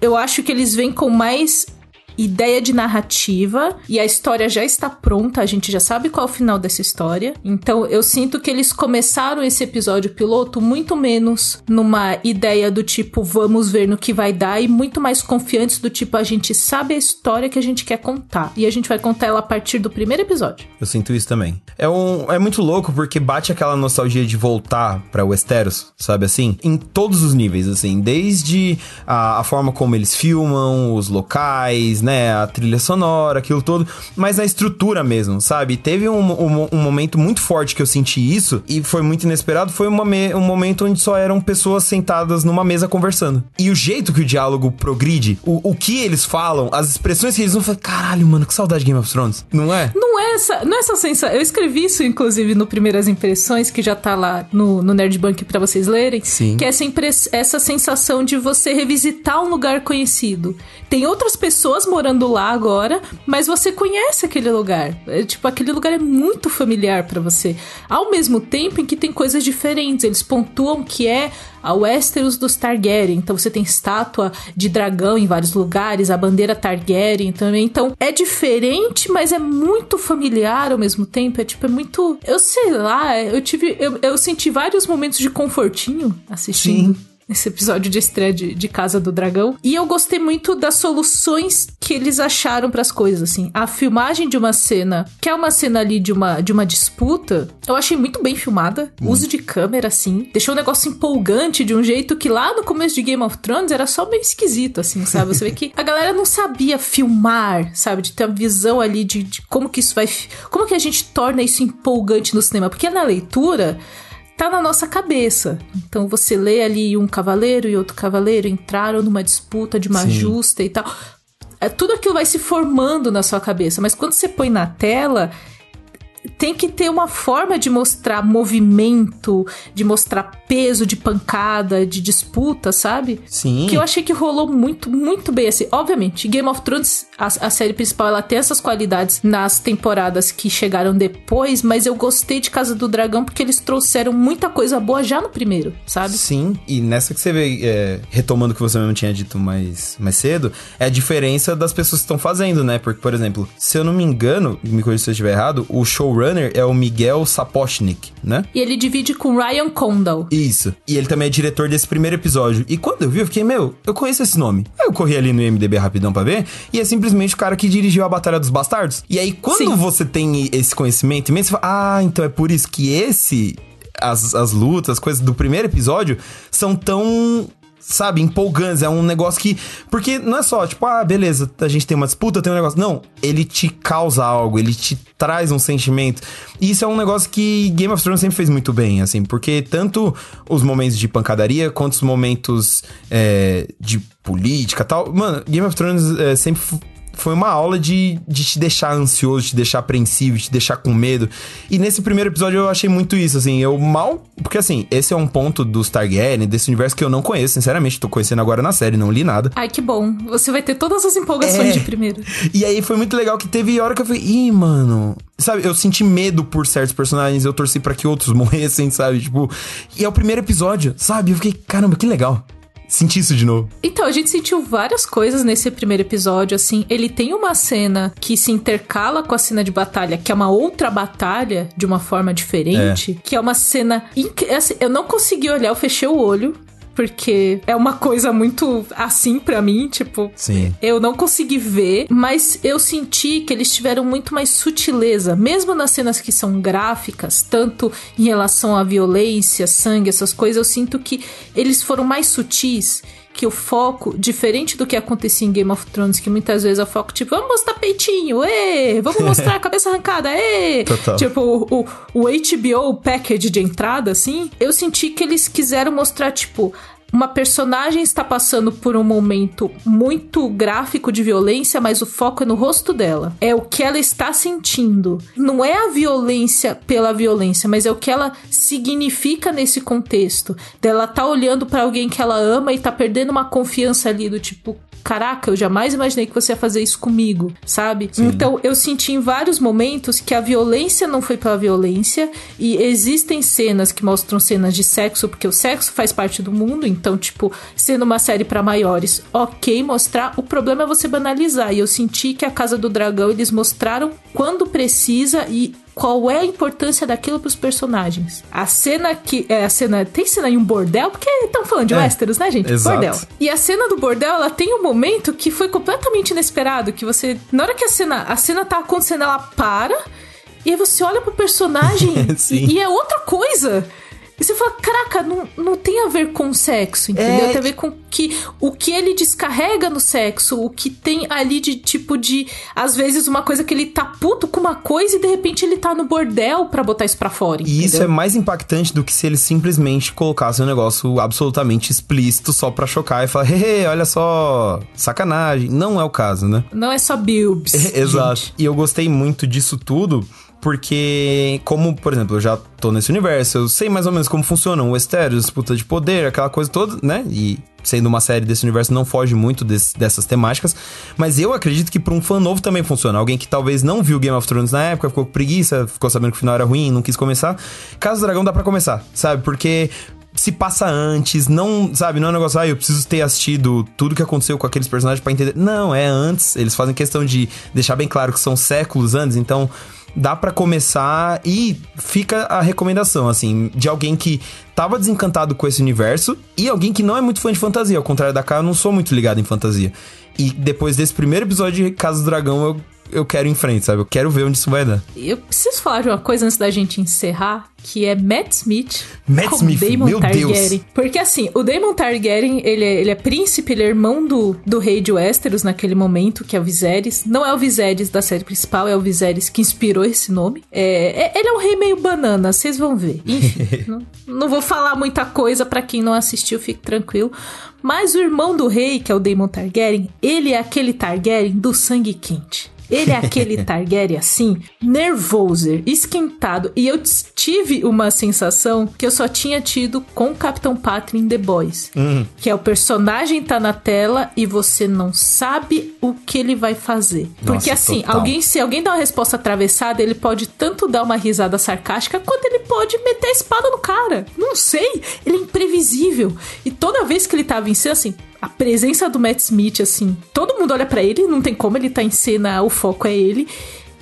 Speaker 1: eu acho que eles vêm com mais ideia de narrativa e a história já está pronta, a gente já sabe qual é o final dessa história. Então eu sinto que eles começaram esse episódio piloto muito menos numa ideia do tipo vamos ver no que vai dar e muito mais confiantes do tipo a gente sabe a história que a gente quer contar e a gente vai contar ela a partir do primeiro episódio.
Speaker 2: Eu sinto isso também. É, um, é muito louco porque bate aquela nostalgia de voltar pra Westeros, sabe assim? Em todos os níveis, assim. Desde a, a forma como eles filmam, os locais, né? A trilha sonora, aquilo todo. Mas a estrutura mesmo, sabe? Teve um, um, um momento muito forte que eu senti isso e foi muito inesperado. Foi uma me- um momento onde só eram pessoas sentadas numa mesa conversando. E o jeito que o diálogo progride, o, o que eles falam, as expressões que eles vão falar, caralho, mano, que saudade de Game of Thrones. Não é?
Speaker 1: Não é essa, não é essa sensação. Eu escrevi isso, inclusive, no Primeiras Impressões, que já tá lá no, no Nerdbank pra vocês lerem.
Speaker 2: Sim.
Speaker 1: Que é essa, impress- essa sensação de você revisitar um lugar conhecido. Tem outras pessoas morando lá agora, mas você conhece aquele lugar. É, tipo, aquele lugar é muito familiar pra você. Ao mesmo tempo em que tem coisas diferentes. Eles pontuam que é a Westeros dos Targaryen. Então você tem estátua de dragão em vários lugares, a bandeira Targaryen também. Então é diferente, mas é muito familiar ao mesmo tempo. É tipo, é muito. Eu sei lá, eu tive. Eu, eu senti vários momentos de confortinho assistindo.
Speaker 2: Sim.
Speaker 1: Esse episódio de estreia de, de Casa do Dragão. E eu gostei muito das soluções que eles acharam pras coisas, assim. A filmagem de uma cena, que é uma cena ali de uma, de uma disputa, eu achei muito bem filmada. O uso de câmera, assim. Deixou o negócio empolgante de um jeito que lá no começo de Game of Thrones era só meio esquisito, assim, sabe? Você vê que a galera não sabia filmar, sabe? De ter a visão ali de, de como que isso vai. Como que a gente torna isso empolgante no cinema? Porque na leitura tá na nossa cabeça. Então você lê ali um cavaleiro e outro cavaleiro entraram numa disputa de uma
Speaker 2: Sim.
Speaker 1: justa e tal. É, tudo aquilo vai se formando na sua cabeça, mas quando você põe na tela, tem que ter uma forma de mostrar movimento, de mostrar peso de pancada, de disputa, sabe?
Speaker 2: Sim.
Speaker 1: Que eu achei que rolou muito, muito bem assim. Obviamente, Game of Thrones, a, a série principal, ela tem essas qualidades nas temporadas que chegaram depois, mas eu gostei de Casa do Dragão porque eles trouxeram muita coisa boa já no primeiro, sabe?
Speaker 2: Sim, e nessa que você vê, é, retomando o que você mesmo tinha dito mais, mais cedo, é a diferença das pessoas que estão fazendo, né? Porque, por exemplo, se eu não me engano, me corrija se eu estiver errado, o showrunner é o Miguel Sapochnik, né?
Speaker 1: E ele divide com Ryan Condal.
Speaker 2: Isso. E ele também é diretor desse primeiro episódio. E quando eu vi, eu fiquei, meu, eu conheço esse nome. Aí eu corri ali no IMDB rapidão pra ver, e é simplesmente o cara que dirigiu a Batalha dos Bastardos. E aí, quando
Speaker 1: Sim.
Speaker 2: você tem esse conhecimento imenso, você fala, ah, então é por isso que esse. As, as lutas, as coisas do primeiro episódio são tão. Sabe, empolgantes. É um negócio que. Porque não é só, tipo, ah, beleza, a gente tem uma disputa, tem um negócio. Não, ele te causa algo, ele te traz um sentimento. E isso é um negócio que Game of Thrones sempre fez muito bem, assim, porque tanto os momentos de pancadaria quanto os momentos é, de política tal. Mano, Game of Thrones é, sempre. Foi uma aula de, de te deixar ansioso, te deixar apreensivo, te deixar com medo. E nesse primeiro episódio eu achei muito isso, assim. Eu mal. Porque, assim, esse é um ponto dos Targaryen, desse universo que eu não conheço, sinceramente. Tô conhecendo agora na série, não li nada.
Speaker 1: Ai, que bom. Você vai ter todas as empolgações
Speaker 2: É.
Speaker 1: de primeiro.
Speaker 2: E aí foi muito legal que teve hora que eu falei, ih, mano. Sabe, eu senti medo por certos personagens, eu torci pra que outros morressem, sabe? Tipo. E é o primeiro episódio, sabe? Eu fiquei, caramba, que legal. Sentir isso de novo.
Speaker 1: Então, a gente sentiu várias coisas nesse primeiro episódio, assim. Ele tem uma cena que se intercala com a cena de batalha, que é uma outra batalha de uma forma diferente, que é uma cena. inc- assim, eu não consegui olhar, eu fechei o olho. Porque é uma coisa muito assim pra mim, tipo,
Speaker 2: Sim.
Speaker 1: eu não consegui ver, mas eu senti que eles tiveram muito mais sutileza, mesmo nas cenas que são gráficas, tanto em relação à violência, sangue, essas coisas, eu sinto que eles foram mais sutis. Que o foco, diferente do que acontecia em Game of Thrones, que muitas vezes é o foco, tipo, vamos mostrar peitinho, ê! Vamos mostrar a cabeça arrancada, ê!
Speaker 2: Total.
Speaker 1: Tipo, o, o, o HBO package de entrada, assim, eu senti que eles quiseram mostrar, tipo, uma personagem está passando por um momento muito gráfico de violência, mas o foco é no rosto dela. É o que ela está sentindo. Não é a violência pela violência, mas é o que ela significa nesse contexto. Dela tá olhando para alguém que ela ama e tá perdendo uma confiança ali do tipo, caraca, eu jamais imaginei que você ia fazer isso comigo, sabe? Então eu senti em vários momentos que a violência não foi pela violência e existem cenas que mostram cenas de sexo, porque o sexo faz parte do mundo, então, tipo, sendo uma série pra maiores, ok mostrar, o problema é você banalizar. E eu senti que a Casa do Dragão eles mostraram quando precisa e qual é a importância daquilo pros personagens. A cena que. É, a cena. Tem cena em um bordel? Porque estão falando de
Speaker 2: É,
Speaker 1: Westeros, né, gente?
Speaker 2: exato.
Speaker 1: Bordel. E a cena do bordel, ela tem um momento que foi completamente inesperado. Que você. Na hora que a cena. A cena tá acontecendo, ela para. E aí você olha pro personagem e, e é outra coisa. E você fala, caraca, não, não tem a ver com sexo, entendeu?
Speaker 2: É.
Speaker 1: Tem a ver com que o que ele descarrega no sexo, o que tem ali de tipo de. Às vezes, uma coisa que ele tá puto com uma coisa e de repente ele tá no bordel pra botar isso pra fora.
Speaker 2: E isso é
Speaker 1: entendeu?
Speaker 2: mais impactante do que se eles simplesmente colocassem um negócio absolutamente explícito só pra chocar e falar, hehe, olha só, sacanagem. Não é o caso, né?
Speaker 1: Não é só Bilbs.
Speaker 2: Exato. E eu gostei muito disso tudo. Porque, como, por exemplo, eu já tô nesse universo, eu sei mais ou menos como funciona o Westeros, disputa de poder, aquela coisa toda, né? E sendo uma série desse universo, não foge muito desse- dessas temáticas. Mas eu acredito que pra um fã novo também funciona. Alguém que talvez não viu Game of Thrones na época, ficou com preguiça, ficou sabendo que o final era ruim, não quis começar. Casa do Dragão dá pra começar, sabe? Porque se passa antes, não, sabe, não é um negócio, ah, eu preciso ter assistido tudo que aconteceu com aqueles personagens pra entender. Não, é antes. Eles fazem questão de deixar bem claro que são séculos antes, então dá pra começar e fica a recomendação, assim, de alguém que tava desencantado com esse universo e alguém que não é muito fã de fantasia. Ao contrário da K, eu não sou muito ligado em fantasia. E depois desse primeiro episódio de Casa do Dragão, eu, eu quero ir em frente, sabe? Eu quero ver onde isso vai dar.
Speaker 1: Eu preciso falar de uma coisa antes da gente encerrar, que é Matt Smith
Speaker 2: Matt
Speaker 1: com
Speaker 2: Smith,
Speaker 1: Daemon
Speaker 2: meu
Speaker 1: Targaryen.
Speaker 2: Deus.
Speaker 1: Porque assim, o Daemon Targaryen, ele é, ele é príncipe, ele é irmão do, do rei de Westeros naquele momento, que é o Viserys. Não é o Viserys da série principal, é o Viserys que inspirou esse nome. É, é- ele é um rei meio banana, vocês vão ver. Enfim, não, não vou falar muita coisa pra quem não assistiu, fique tranquilo. Mas o irmão do rei, que é o Daemon Targaryen, ele é aquele Targaryen do sangue quente. Ele é aquele Targaryen assim, nervoso, esquentado. E eu tive uma sensação que eu só tinha tido com o Capitão Pátria em The Boys. Que é o personagem tá na tela e você não sabe o que ele vai fazer. Porque
Speaker 2: Nossa,
Speaker 1: assim,
Speaker 2: total.
Speaker 1: alguém se alguém dá uma resposta atravessada, ele pode tanto dar uma risada sarcástica quanto ele pode meter a espada no cara. Não sei. Ele é imprevisível. E toda vez que ele tava em cena, assim, a presença do Matt Smith, assim, todo mundo olha pra ele, não tem como ele tá em cena, o foco é ele.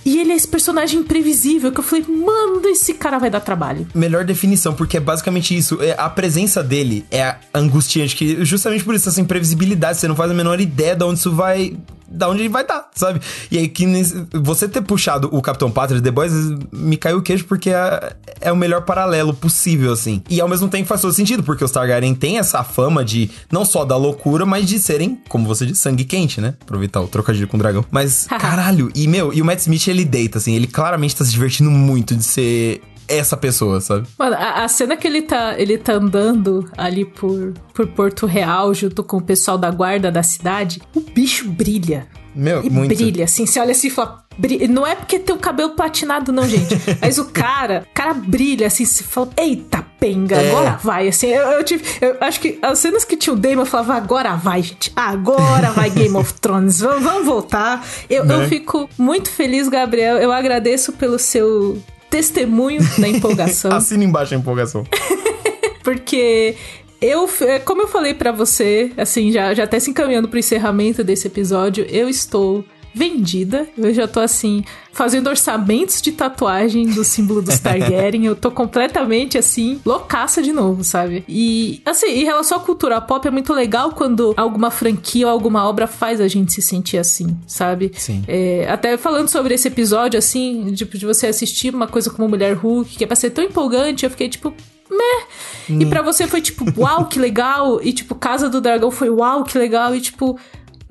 Speaker 1: E ele é esse personagem imprevisível que eu falei, mano, esse cara vai dar trabalho.
Speaker 2: Melhor definição, porque é basicamente isso. É, a presença dele é angustiante, que justamente por isso, essa imprevisibilidade, você não faz a menor ideia de onde isso vai. Da onde ele vai dar, sabe? E aí, que você ter puxado o Capitão Pátria de The Boys me caiu o queixo porque é, é o melhor paralelo possível, assim. E ao mesmo tempo faz todo sentido, porque os Targaryen têm essa fama de não só da loucura, mas de serem, como você disse, sangue quente, né? Aproveitar o trocadilho com o dragão. Mas, caralho, e meu, e o Matt Smith ele deita, assim, ele claramente tá se divertindo muito de ser essa pessoa, sabe?
Speaker 1: Mano, a, a cena que ele tá, ele tá andando ali por, por Porto Real, junto com o pessoal da guarda da cidade, o bicho brilha.
Speaker 2: Meu,
Speaker 1: E
Speaker 2: muito.
Speaker 1: brilha, assim, você olha assim e fala. bri- Não é porque tem o cabelo platinado, não, gente. Mas o cara, o cara brilha, assim, você fala, eita, penga,
Speaker 2: É.
Speaker 1: agora vai, assim. Eu, eu tive. Eu acho que as cenas que tinha o Damon, eu falava, agora vai, gente. Agora vai Game of Thrones. Vamos, vamos voltar. Eu, eu
Speaker 2: Né?
Speaker 1: fico muito feliz, Gabriel. Eu agradeço pelo seu testemunho da empolgação.
Speaker 2: Assina embaixo a empolgação.
Speaker 1: Porque Eu, é, como eu falei para você, assim, já, já até se encaminhando pro encerramento desse episódio, eu estou vendida. Eu já tô assim, fazendo orçamentos de tatuagem do símbolo dos Targaryen. eu tô completamente assim, loucaça de novo, sabe? E assim, em relação à cultura pop, é muito legal quando alguma franquia ou alguma obra faz a gente se sentir assim, sabe?
Speaker 2: Sim.
Speaker 1: É, até falando sobre esse episódio, assim, tipo, de você assistir uma coisa como Mulher Hulk, que é pra ser tão empolgante, eu fiquei tipo, meh. E para você foi tipo, uau, que legal. E tipo, Casa do Dragão foi uau, que legal. E tipo,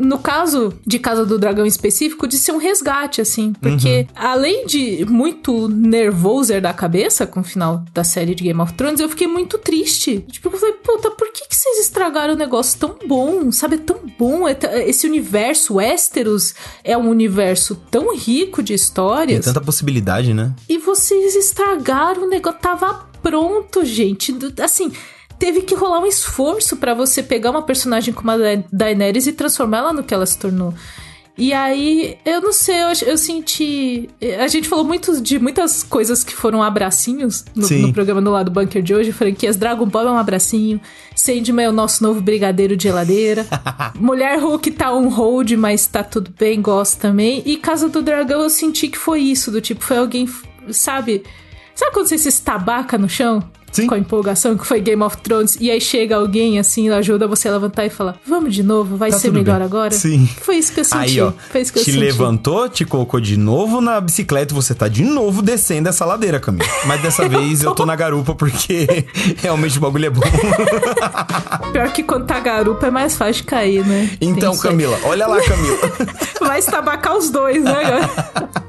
Speaker 1: no caso de Casa do Dragão específico, de ser um resgate, assim. Porque, uhum. além de muito nervoso da cabeça com o final da série de Game of Thrones, eu fiquei muito triste. Tipo, eu falei, puta, por que, que vocês estragaram um negócio tão bom? Sabe, é tão bom. É esse universo Westeros é um universo tão rico de histórias.
Speaker 2: Tem tanta possibilidade, né?
Speaker 1: E vocês estragaram o negócio. Tava pronto, gente. Assim, teve que rolar um esforço para você pegar uma personagem como a Daenerys e transformá-la no que ela se tornou. E aí, eu não sei, eu, eu, senti. A gente falou muito de muitas coisas que foram abracinhos no, no programa do lado bunker de hoje. Franquias Dragon Ball é um abracinho. Sandman é o nosso novo brigadeiro de geladeira. Mulher Hulk tá on hold, mas tá tudo bem, gosto também. E Casa do Dragão eu senti que foi isso, do tipo, foi alguém, sabe? Sabe quando você se estabaca no chão? Sim. com a empolgação que foi Game of Thrones, e aí chega alguém assim, ajuda você a levantar e fala: Vamos de novo, vai tá ser melhor bem. agora?
Speaker 2: Sim.
Speaker 1: Foi isso que eu senti.
Speaker 2: Aí, ó, te
Speaker 1: eu senti.
Speaker 2: levantou, te colocou de novo na bicicleta e você tá de novo descendo essa ladeira, Camila. Mas dessa vez eu tô na garupa porque realmente o bagulho é bom.
Speaker 1: Pior que quando tá garupa é mais fácil de cair, né?
Speaker 2: Então, Camila, olha lá, Camila.
Speaker 1: vai estabacar os dois, né?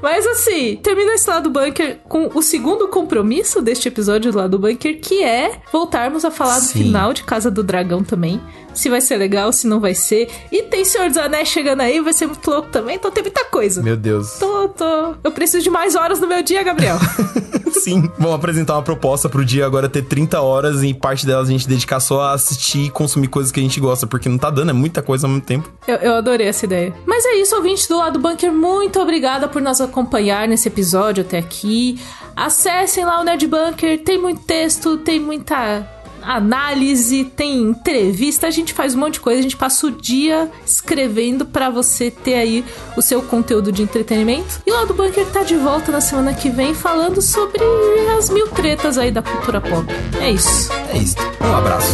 Speaker 1: Mas assim, termina esse lado bunker com o segundo compromisso deste episódio do lado bunker, que é voltarmos a falar Sim. do final de Casa do Dragão também. Se vai ser legal, se não vai ser. E tem Senhor dos Anéis chegando aí, vai ser muito louco também. Então tem muita coisa.
Speaker 2: Meu Deus.
Speaker 1: Tô, tô. Eu preciso de mais horas no meu dia, Gabriel.
Speaker 2: Sim, vamos apresentar uma proposta pro dia agora ter 30 horas e parte delas a gente dedicar só a assistir e consumir coisas que a gente gosta, porque não tá dando, é muita coisa ao mesmo tempo.
Speaker 1: Eu, eu adorei essa ideia. Mas é isso, ouvinte do lado bunker, muito obrigada por nos acompanhar nesse episódio até aqui. Acessem lá o Nerd Bunker, tem muito texto, tem muita análise, tem entrevista, a gente faz um monte de coisa, a gente passa o dia escrevendo para você ter aí o seu conteúdo de entretenimento. E lá do Bunker tá de volta na semana que vem falando sobre as mil tretas aí da cultura pop. É isso.
Speaker 2: É isso. Um abraço.